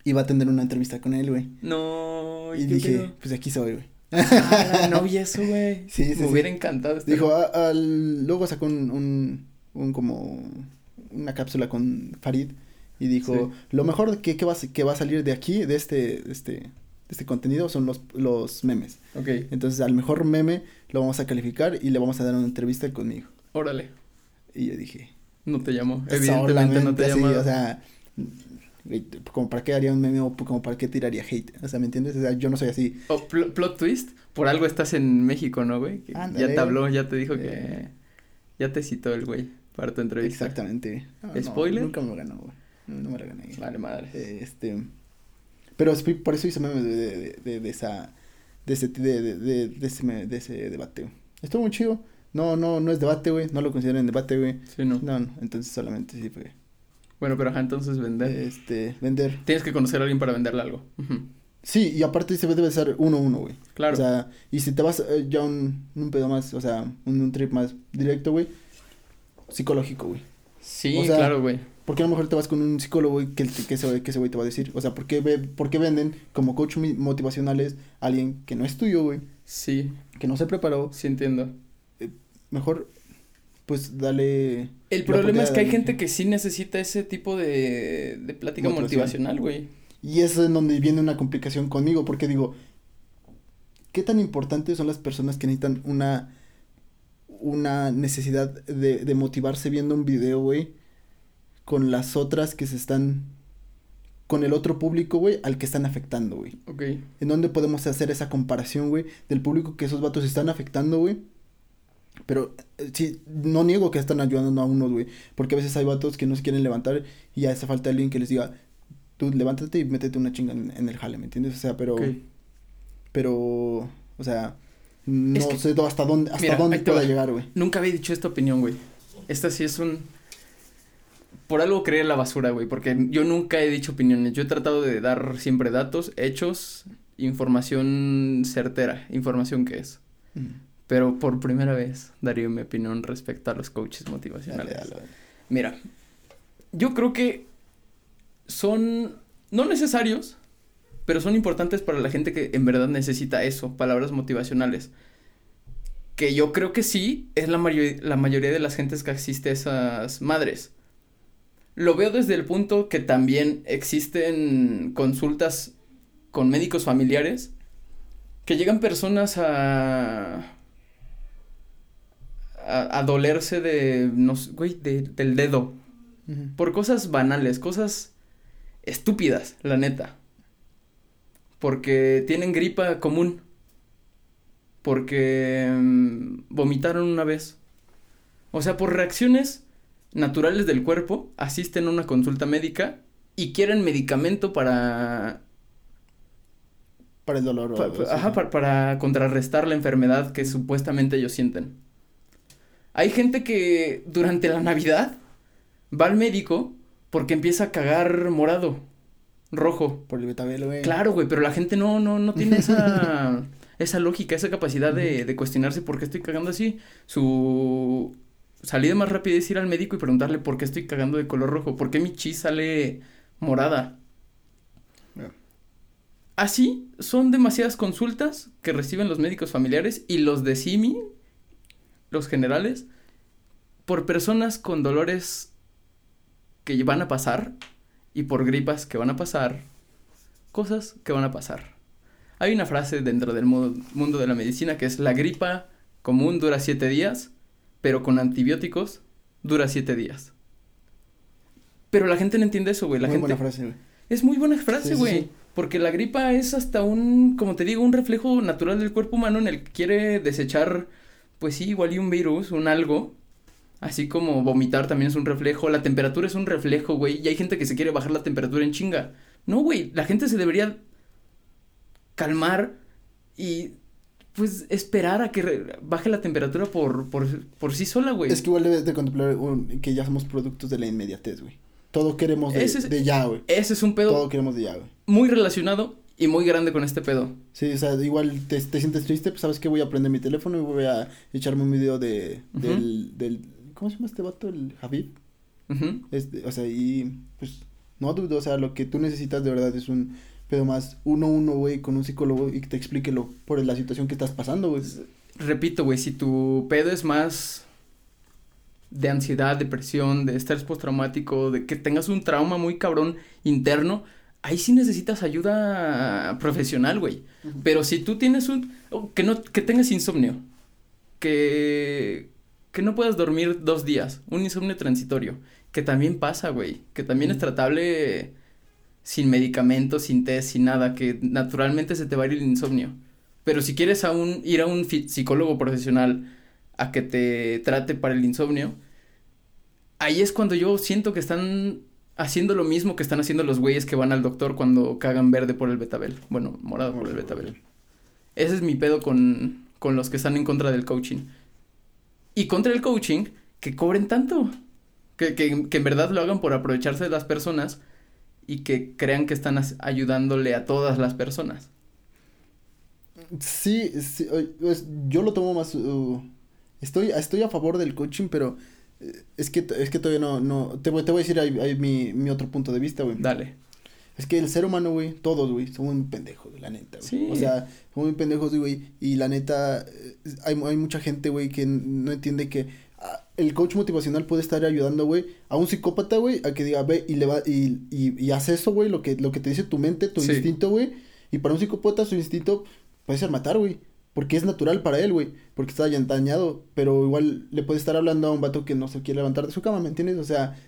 iba a tener una entrevista con él, güey. No, Y ¿qué dije, pedo? pues aquí soy, güey. Ah, no vi eso, güey. Sí, sí, Me sí. hubiera encantado estar. Dijo, "Ah, al- luego sacó un, un, un como, una cápsula con Farid y dijo, lo mejor que, que, va, a- que va a salir de aquí, de este, de este, este contenido son los, los memes. Ok, Entonces al mejor meme lo vamos a calificar y le vamos a dar una entrevista conmigo. órale. Y yo dije, No te llamó. Evidentemente no te llamó. o sea, como para qué haría un meme o como para qué tiraría hate, o sea, ¿me entiendes? O sea, yo no soy así. O pl- plot twist, por algo estás en México, ¿no, güey? Ya te habló, ya te dijo Eh. que... Ya te citó el güey para tu entrevista. Exactamente. No, no, ¿Spoiler? nunca me lo ganó, güey. No, no me lo gané. Vale, madre. Eh, Este, pero por eso hice memes de, de, de, de esa, de ese, de, de, de, ese, de ese debate. Estuvo muy chido. No, no, no es debate, güey. No lo consideren debate, güey. Sí, no. No, no. Entonces solamente sí fue, Bueno, pero ajá, entonces vender. este, vender. Tienes que conocer a alguien para venderle algo. Sí, y aparte se debe ser uno a uno, güey. Claro. O sea, y si te vas eh, ya un, un pedo más, o sea, un, un trip más directo, güey, psicológico, güey. sí, o sea, claro, güey. Porque a lo mejor te vas con un psicólogo, que, que, ese, que ese güey te va a decir. O sea, ¿por qué, ve- por qué venden como coach motivacionales a alguien que no es tuyo, güey? Sí, Que no se preparó. sí entiendo. Mejor, pues, dale... El problema es que hay gente que sí necesita ese tipo de, de plática motivacional, güey. Y eso es donde viene una complicación conmigo, porque digo, ¿qué tan importantes son las personas que necesitan una, una necesidad de, de motivarse viendo un video, güey, con las otras que se están, con el otro público, güey, al que están afectando, güey? Ok. ¿En dónde podemos hacer esa comparación, güey, del público que esos vatos están afectando, güey? Pero eh, sí, no niego que están ayudando a unos, güey. Porque a veces hay vatos que no se quieren levantar y ya hace falta alguien que les diga, tú levántate y métete una chinga en, en el jale, ¿me entiendes? O sea, pero, pero, o sea, no Es que- sé hasta dónde, hasta Mira, dónde pueda llegar, güey. Nunca había dicho esta opinión, güey. Esta sí es un... Por algo creé la basura, güey, porque yo nunca he dicho opiniones. Yo he tratado de dar siempre datos, hechos, información certera, información que es. Mm. Pero por primera vez daría mi opinión respecto a los coaches motivacionales. dale, dale. Mira, yo creo que son no necesarios, pero son importantes para la gente que en verdad necesita eso, palabras motivacionales. Que yo creo que sí, es la, la mayoría de las gentes que asiste a esas madres. Lo veo desde el punto que también existen consultas con médicos familiares, que llegan personas a... a, dolerse de, no güey, del dedo. Por cosas banales, cosas estúpidas, la neta. Porque tienen gripa común. Porque mm, vomitaron una vez. O sea, por reacciones naturales del cuerpo, asisten a una consulta médica y quieren medicamento para... Para el dolor. o ajá, para, para contrarrestar la enfermedad que supuestamente ellos sienten. Hay gente que durante la Navidad va al médico porque empieza a cagar morado, rojo. Por el betabel, güey. Claro, güey, pero la gente no, no, no tiene esa, esa lógica, esa capacidad de, de cuestionarse por qué estoy cagando así. Su salida más rápida es ir al médico y preguntarle por qué estoy cagando de color rojo, por qué mi chis sale morada. Así son demasiadas consultas que reciben los médicos familiares y los de SIMI, los generales, por personas con dolores que van a pasar y por gripas que van a pasar, cosas que van a pasar. Hay una frase dentro del mundo de la medicina que es la gripa común dura siete días, pero con antibióticos dura siete días. Pero la gente no entiende eso, güey. La muy buena frase, güey. Es muy buena frase, güey. Porque la gripa es hasta un, como te digo, un reflejo natural del cuerpo humano en el que quiere desechar, pues sí, igual y un virus, un algo. Así como vomitar también es un reflejo. La temperatura es un reflejo, güey. Y hay gente que se quiere bajar la temperatura en chinga. No, güey. La gente se debería calmar y pues esperar a que baje la temperatura por, por, por sí sola, güey. Es que igual debes de contemplar que ya somos productos de la inmediatez, güey. Todo queremos de, de ya, güey. Ese es un pedo. Todo queremos de ya, güey. Muy relacionado y muy grande con este pedo. Sí, o sea, igual te, te sientes triste, pues sabes que voy a prender mi teléfono y voy a echarme un video de, del, del, ¿cómo se llama este vato? El Javid. este, o sea, y pues, no dudo, o sea, lo que tú necesitas de verdad es un pero más uno a uno, güey, con un psicólogo y que te explique lo, por la situación que estás pasando, güey. Repito, güey, si tu pedo es más de ansiedad, depresión, de estrés postraumático, de que tengas un trauma muy cabrón interno, ahí sí necesitas ayuda profesional, güey. Pero si tú tienes un que no que tengas insomnio, que que no puedas dormir dos días, un insomnio transitorio, que también pasa, güey, que también es tratable sin medicamentos, sin test, sin nada, que naturalmente se te va a ir el insomnio. Pero si quieres aún ir a un psicólogo profesional a que te trate para el insomnio, ahí es cuando yo siento que están haciendo lo mismo que están haciendo los güeyes que van al doctor cuando cagan verde por el betabel. Bueno, morado por el betabel. Ese es mi pedo con, con los que están en contra del coaching. Y contra el coaching, que cobren tanto. Que, que, que en verdad lo hagan por aprovecharse de las personas y que crean que están ayudándole a todas las personas. Sí, sí pues, yo lo tomo más... Uh, estoy, estoy a favor del coaching, pero es que, es que todavía no... no te, voy, te voy a decir ahí, mi, mi otro punto de vista, güey. Dale. Es que el ser humano, güey, todos, güey, somos muy pendejos, la neta, güey. Sí. O sea, somos muy pendejos, güey, y la neta, hay, hay mucha gente, güey, que no entiende que el coach motivacional puede estar ayudando, güey, a un psicópata, güey, a que diga, ve y le va, y, y, y hace eso, güey, lo que, lo que te dice tu mente, tu instinto, güey. Y para un psicópata su instinto puede ser matar, güey. Porque es natural para él, güey. Porque está ya dañado. Pero igual le puede estar hablando a un vato que no se quiere levantar de su cama, ¿me entiendes? O sea,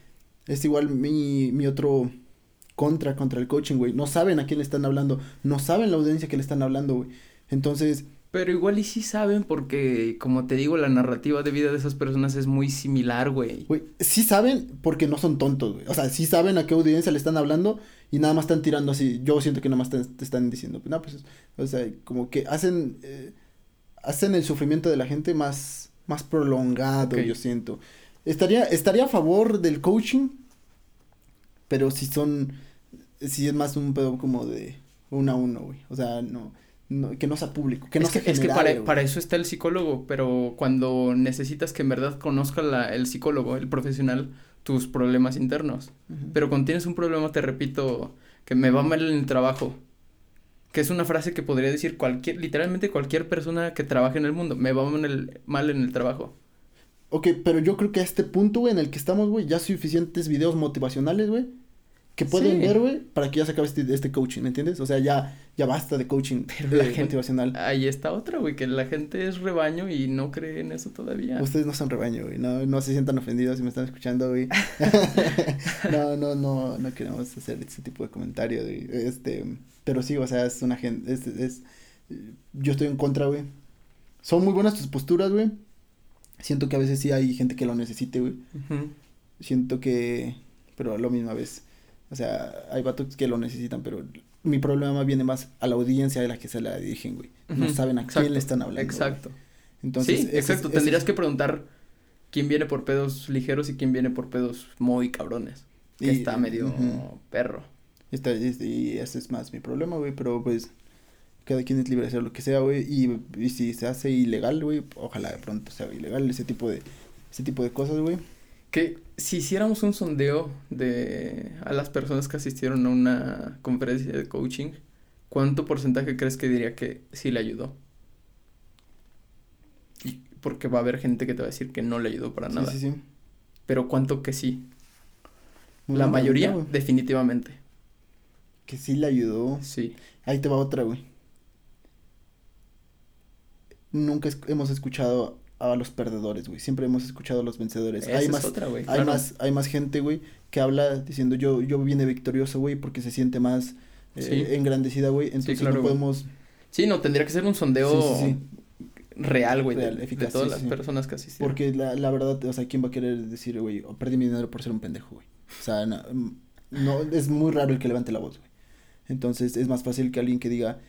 es igual mi, mi otro contra contra el coaching, güey. No saben a quién le están hablando. No saben la audiencia que le están hablando, güey. Entonces, pero igual y sí saben porque, como te digo, la narrativa de vida de esas personas es muy similar, güey. Güey, sí saben porque no son tontos, güey. O sea, sí saben a qué audiencia le están hablando y nada más están tirando así. Yo siento que nada más te, están diciendo, no, pues, o sea, como que hacen, eh, hacen el sufrimiento de la gente más, más prolongado, yo siento. Estaría, estaría a favor del coaching, pero si son, si es más un pedo como de uno a uno, güey. O sea, no que no sea público, que no es sea que, Es que para, eso está el psicólogo, pero cuando necesitas que en verdad conozca la, el psicólogo, el profesional, tus problemas internos. Pero cuando tienes un problema, te repito, que me va mal en el trabajo, Que es una frase que podría decir cualquier, literalmente cualquier persona que trabaje en el mundo. Me va en el, mal en el trabajo. Ok, pero yo creo que a este punto, güey, en el que estamos, güey, ya suficientes videos motivacionales, güey, que pueden Sí. ver, güey, para que ya se acabe este, este coaching, ¿me entiendes? O sea, ya, ya basta de coaching Pero la gente- motivacional. Ahí está otra, güey, que la gente es rebaño y no cree en eso todavía. Ustedes no son rebaño, güey, no, no se sientan ofendidos si me están escuchando, güey. no, no, no, no queremos hacer ese tipo de comentario, güey. Este, pero sí, o sea, es una gente, es, es, yo estoy en contra, güey. Son muy buenas tus posturas, güey. Siento que a veces sí hay gente que lo necesite, güey. Siento que, pero a la misma vez, o sea, hay vatos que lo necesitan, pero mi problema viene más a la audiencia de la que se la dirigen, güey. No saben a exacto, quién le están hablando. güey. Exacto. Entonces, sí, ese exacto. ese Tendrías que preguntar quién viene por pedos ligeros y quién viene por pedos muy cabrones. Que Y- está medio ujú. perro. Está, es- y ese es más mi problema, güey, pero pues cada quien es libre de hacer lo que sea, güey, y, y si se hace ilegal, güey, ojalá de pronto sea ilegal ese tipo de ese tipo de cosas, güey. Que si hiciéramos un sondeo de a las personas que asistieron a una conferencia de coaching, ¿cuánto porcentaje crees que diría que sí le ayudó? Porque va a haber gente que te va a decir que no le ayudó para Sí, nada. sí, sí. Pero ¿cuánto que sí? Muy La mayoría, definitivamente. que sí le ayudó. Sí. Ahí te va otra, güey. Nunca es- hemos escuchado a los perdedores, güey. Siempre hemos escuchado a los vencedores. Esa hay es más otra, güey. hay claro. más hay más gente, güey, que habla diciendo yo yo vine victorioso, güey, porque se siente más eh, Sí. engrandecida, güey. Entonces claro, no podemos Sí, no, tendría que ser un sondeo Sí, real, güey, de, Real, de eficaz, todas las personas que asistieron. Porque la, la verdad, o sea, ¿quién va a querer decir, güey, oh, perdí mi dinero por ser un pendejo, güey? O sea, no, mm, no, es muy raro el que levante la voz, güey. Entonces, es más fácil que alguien que diga,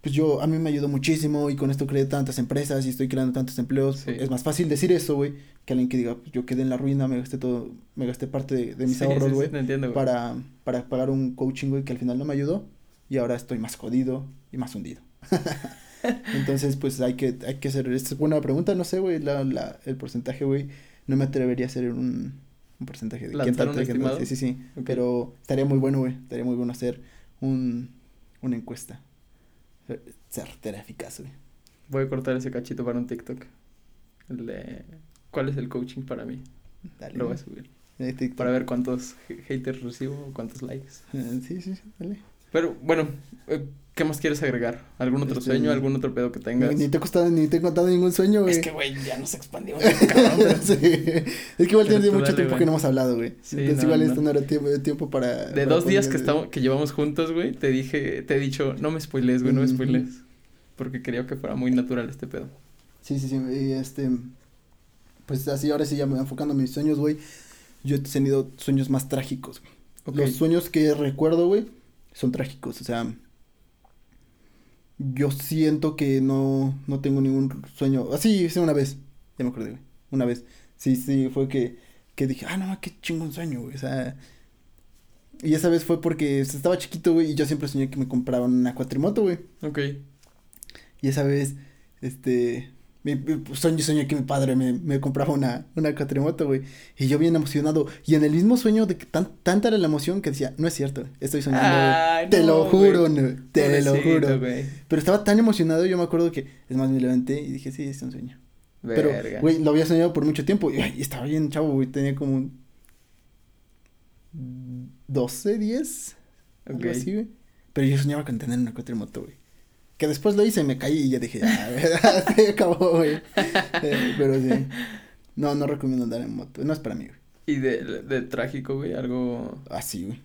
pues yo, a mí me ayudó muchísimo y con esto creé tantas empresas y estoy creando tantos empleos. Sí. Es más fácil decir eso, güey, que alguien que diga, pues yo quedé en la ruina, me gasté todo, me gasté parte de, de mis Sí, ahorros, güey, sí, para, para pagar un coaching, güey, que al final no me ayudó y ahora estoy más jodido y más hundido. Entonces, pues hay que, hay que hacer, esta es buena pregunta, no sé, güey, la, la, el porcentaje, güey, no me atrevería a hacer un, un porcentaje de quién ¿Lanzar tanto, un quién tanto, estimado? sí, sí, sí, pero estaría muy bueno, güey, estaría muy bueno hacer un, una encuesta, certera, eficaz, güey. Voy a cortar ese cachito para un TikTok. El de ¿Cuál es el coaching para mí? Dale, Lo voy a subir. Para ver cuántos ha- haters recibo o cuántos likes. Sí, sí, sí, dale. Pero bueno, eh, ¿qué más quieres agregar? ¿Algún otro Este, sueño? ¿Algún otro pedo que tengas? Ni te he costado, ni te he contado ningún sueño, güey. Es que, güey, ya nos expandimos. cabrón, pero- sí. Es que igual tiene mucho dale, tiempo que no hemos hablado, güey. Sí, Entonces no, igual no. esto no era tiempo, para... De para dos días que estamos, que llevamos juntos, güey, te dije, te he dicho, no me spoiles, güey, no me spoiles. Porque quería que fuera muy natural este pedo. Sí, sí, sí, y este... Pues así, ahora sí, ya me enfocando en mis sueños, güey. Yo he tenido sueños más trágicos, güey. Los sueños que recuerdo, güey, son trágicos, o sea... Yo siento que no, no tengo ningún sueño... Así hice una vez, ya me acordé, güey. Una vez. Sí, sí, fue que, que dije, ah, no, qué chingón sueño, güey. O sea... Y esa vez fue porque estaba chiquito, güey, y yo siempre soñé que me compraban una cuatrimoto, güey. Ok. Y esa vez, este, mi, mi- soñé, que mi padre me, me compraba una, una cuatrimoto, güey. Y yo bien emocionado. Y en el mismo sueño de que tan, tanta era la emoción que decía, no es cierto, estoy soñando, Te lo juro, no, te lo juro. güey. Pero estaba tan emocionado, yo me acuerdo que, es más, me levanté y dije, sí, es un sueño. Pero, güey, lo había soñado por mucho tiempo. Y, estaba bien chavo, güey, tenía como 12, 10, Ok. algo así, güey. Pero yo soñaba con tener una cuatrimoto, güey. Que después lo hice y me caí y ya dije, ah, se acabó, güey. Eh, pero sí. No, no recomiendo andar en moto. No es para mí, güey. Y de, de trágico, güey, algo... Así, güey.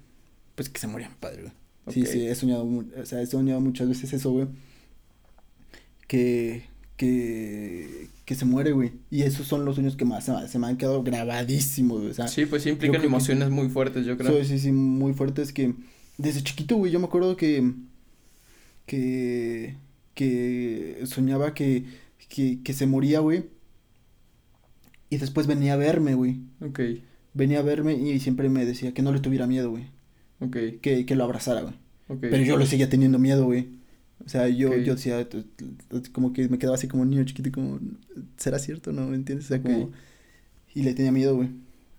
Pues que se moría mi padre, güey. Sí, sí, he soñado, o sea, he soñado muchas veces eso, güey. Que, que, que se muere, güey. Y esos son los sueños que más se, me- han quedado grabadísimos, güey. O sea, Sí, pues sí implican que- emociones muy fuertes, yo creo. Sí, sí, sí, muy fuertes que desde chiquito, güey, yo me acuerdo que que que soñaba que que, que se moría, güey. Y después venía a verme, güey. Ok, Venía a verme y siempre me decía que no le tuviera miedo, güey. ok, Que, que lo abrazara, güey. Pero yo lo seguía teniendo miedo, güey. O sea, yo, yo decía, como que me quedaba así como un niño chiquito, como, ¿será cierto? ¿No? ¿Me entiendes? O sea, como, y le tenía miedo, güey.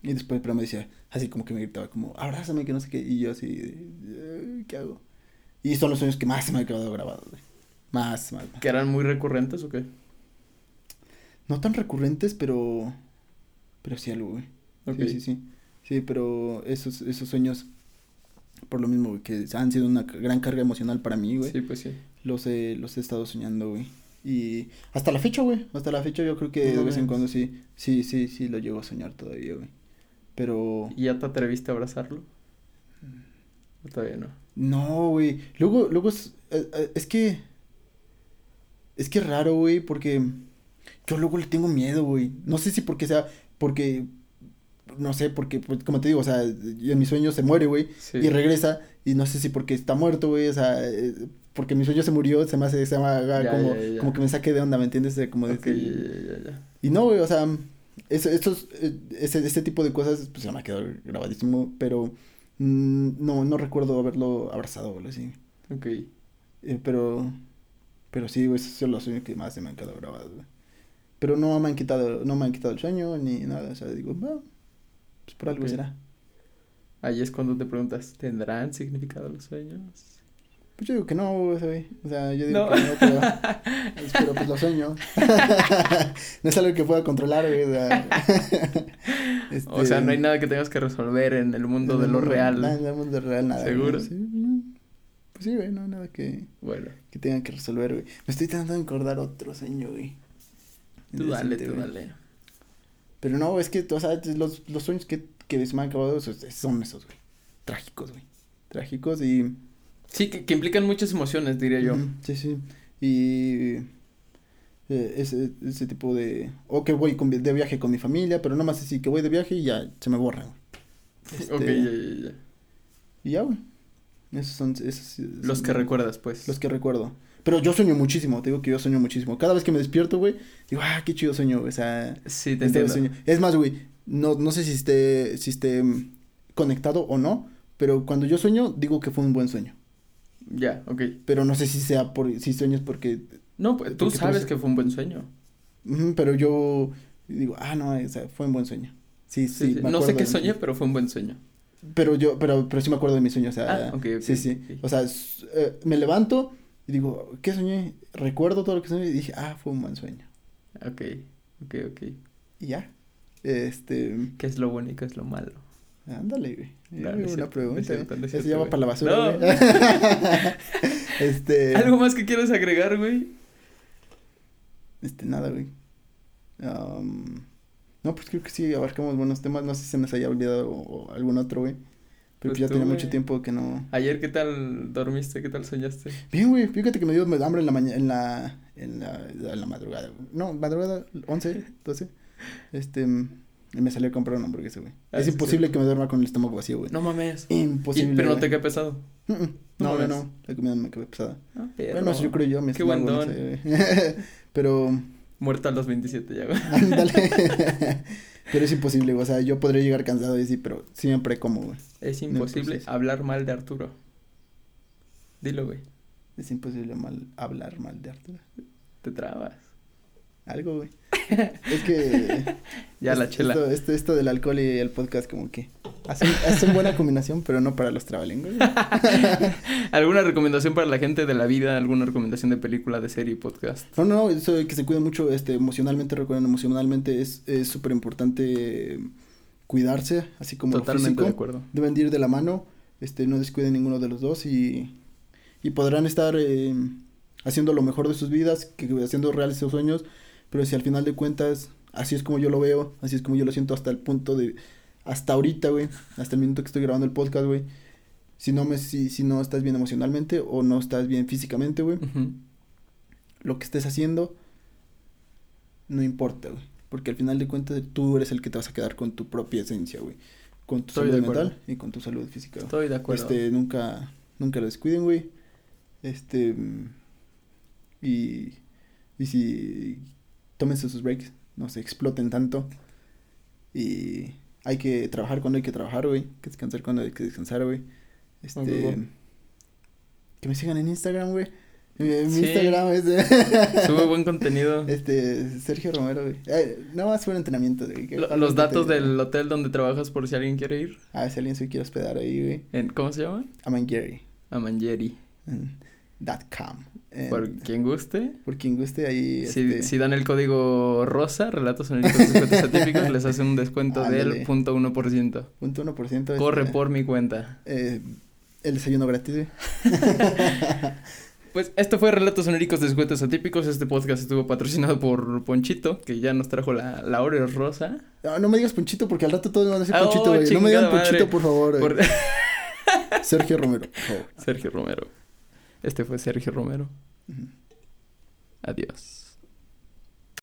Y después, pero me decía, así como que me gritaba, como, abrázame, que no sé qué. Y yo así, "Eh, ¿qué hago? Y son los sueños que más se me han quedado grabados, güey. Más, más. ¿Que eran muy recurrentes o qué? No tan recurrentes, pero. Pero sí algo, güey. Sí, sí, sí. Sí, pero esos, esos sueños, por lo mismo, güey, que han sido una gran carga emocional para mí, güey. Sí, pues sí. Los he, los he estado soñando, güey. Y hasta la fecha, güey. Hasta la fecha yo creo que No de vez en cuando sí, sí, sí, sí lo llego a soñar todavía, güey. Pero ¿Y ya te atreviste a abrazarlo? ¿O todavía no? No, güey. Luego, luego es, eh, eh, es que es que es raro, güey, porque yo luego le tengo miedo, güey. No sé si porque sea porque no sé, porque pues, como te digo, o sea, en mis sueños se muere, güey. Sí. y regresa y no sé si porque está muerto, güey, o sea, eh, porque mi sueño se murió, se me hace, se me haga Ya, como, ya, ya. como que me saque de onda, ¿me entiendes? De como de Ok, que- ya, ya, ya. Y no, güey, o sea, eso, estos, ese, ese tipo de cosas, pues se me ha quedado grabadísimo, pero no, no recuerdo haberlo abrazado, güey, así. Ok. Eh, pero, pero sí, güey, esos son los sueños que más se me han quedado grabados, güey. Pero no me han quitado, no me han quitado el sueño ni nada, o sea, digo, "Va, pues por algo será. Ahí es cuando te preguntas, ¿tendrán significado los sueños? Pues yo digo que no, güey. O sea, yo digo No. que no, pero, pero pues lo sueño. no es algo que pueda controlar, güey. O sea, Este, O sea, no hay nada que tengas que resolver en el mundo en de el lo mundo- real. nada, en el mundo real, nada. güey. ¿Seguro? Sí, no. Pues sí, güey, no hay nada que, Bueno, que tengan que resolver, güey. Me estoy tratando de acordar otro sueño, güey. tú dale, tú güey. dale. Pero no, es que, o sea, los, los sueños que, que se me han acabado son son esos, güey. Trágicos, güey. Trágicos y... Sí, que, que implican muchas emociones, diría yo. Sí, sí. Y eh, ese, ese tipo de... O que voy con de viaje con mi familia, pero no más así que voy de viaje y ya se me borran. Este, Ok, ya, ya, ya. Y ya, güey. Esos son... Esos, Los que recuerdas, pues. Los que recuerdo. Pero yo sueño muchísimo, te digo que yo sueño muchísimo. Cada vez que me despierto, güey, digo, ah, qué chido sueño. O sea, Sí, te entiendo. sueño. Es más, güey, no, no sé si esté, si esté conectado o no, pero cuando yo sueño, digo que fue un buen sueño. Ya, ok. Pero no sé si sea por, si sueño es porque No, pues tú Porque sabes que fue un buen sueño. Pero yo digo, ah, no, o sea, fue un buen sueño. Sí, Sí, sí. No sé qué soñé, pero fue un buen sueño. Pero yo, pero, pero sí me acuerdo de mi sueño, o sea. Ah, sí, sí. O sea, eh, me levanto y digo, ¿qué soñé? Recuerdo todo lo que soñé y dije, ah, fue un buen sueño. Ok, ok, ok. Y ya. Este, ¿Qué es lo bueno y qué es lo malo? ándale, güey. No, no es una no pregunta. es cierto, no es Eso cierto, ya va güey. para la basura, No. güey. este. ¿Algo más que quieras agregar, güey? Este, nada, güey. Am, no, pues creo que sí abarcamos buenos temas. No sé si se nos haya olvidado o, o algún otro, güey. Pero Pues ya tú, tenía güey. mucho tiempo que no. Ayer, ¿qué tal dormiste? ¿Qué tal soñaste? Bien, güey. Fíjate que me dio hambre en la mañana, en la, en la, en la madrugada. güey. No, madrugada, 11, 12. Este, y me salió a comprar una hamburguesa, güey. Ah, es sí, imposible sí. que me duerma con el estómago vacío, güey. No mames. Imposible. Y- pero no te quedó pesado. Mm, mm. No, no, no. La comida me quedó pesada. Ah, Bueno, yo creo yo. Mi Qué buen no don. pero, Muerta a los 27 ya, güey. ándale. pero es imposible, güey. O sea, yo podría llegar cansado y sí, pero siempre como, güey. Es imposible hablar mal de Arturo. Dilo, güey. Es imposible mal hablar mal de Arturo. Te trabas. Algo, güey. es que. Ya la chela. Esto, esto, esto del alcohol y el podcast, como que. Hacen, hacen buena combinación, pero no para los trabalenguas. güey. ¿Alguna recomendación para la gente de la vida? ¿Alguna recomendación de película, de serie, podcast? No, no, eso de que se cuiden mucho este, emocionalmente, recuerden, emocionalmente es es súper importante cuidarse, así como lo Totalmente físico. de acuerdo. Deben de ir de la mano, este, no descuiden ninguno de los dos y, y podrán estar eh, haciendo lo mejor de sus vidas, que, haciendo reales sus sueños, pero si al final de cuentas, así es como yo lo veo, así es como yo lo siento hasta el punto de, hasta ahorita, güey, hasta el minuto que estoy grabando el podcast, güey, si no me, si, si no estás bien emocionalmente o no estás bien físicamente, güey, lo que estés haciendo no importa, güey. Porque al final de cuentas tú eres el que te vas a quedar con tu propia esencia, güey. Con tu Estoy salud mental y con tu salud física. Estoy de acuerdo. Este, nunca, nunca lo descuiden, güey. Este, y, y si tómense sus breaks, no se exploten tanto. Y hay que trabajar cuando hay que trabajar, güey. Hay que descansar cuando hay que descansar, güey. Este, que me sigan en Instagram, güey. Mi Sí. Instagram es de... Sube buen contenido. Este, Sergio Romero, güey. Eh, no más fue un entrenamiento, güey. Lo- los datos te- del hotel donde trabajas por si alguien quiere ir. A ver si alguien se quiere hospedar ahí, güey. En, ¿Cómo se llama? Aman Gary. Amangeri. com. Por quien guste. Por quien guste ahí. Si, este... si dan el código rosa, relatos descuentos atípicos, les hacen un descuento Ándale. del punto uno por ciento. Punto uno por ciento. Corre este, por mi cuenta. eh, el desayuno gratis. Pues esto fue Relatos Oníricos Descuentos Atípicos. Este podcast estuvo patrocinado por Ponchito, que ya nos trajo la, la Oreo rosa. No, no me digas Ponchito porque al rato todos me van a decir Ah, Ponchito, güey. no me digan Ponchito, madre. por favor. Por- Sergio Romero, por favor. Sergio Romero. Este fue Sergio Romero. Adiós.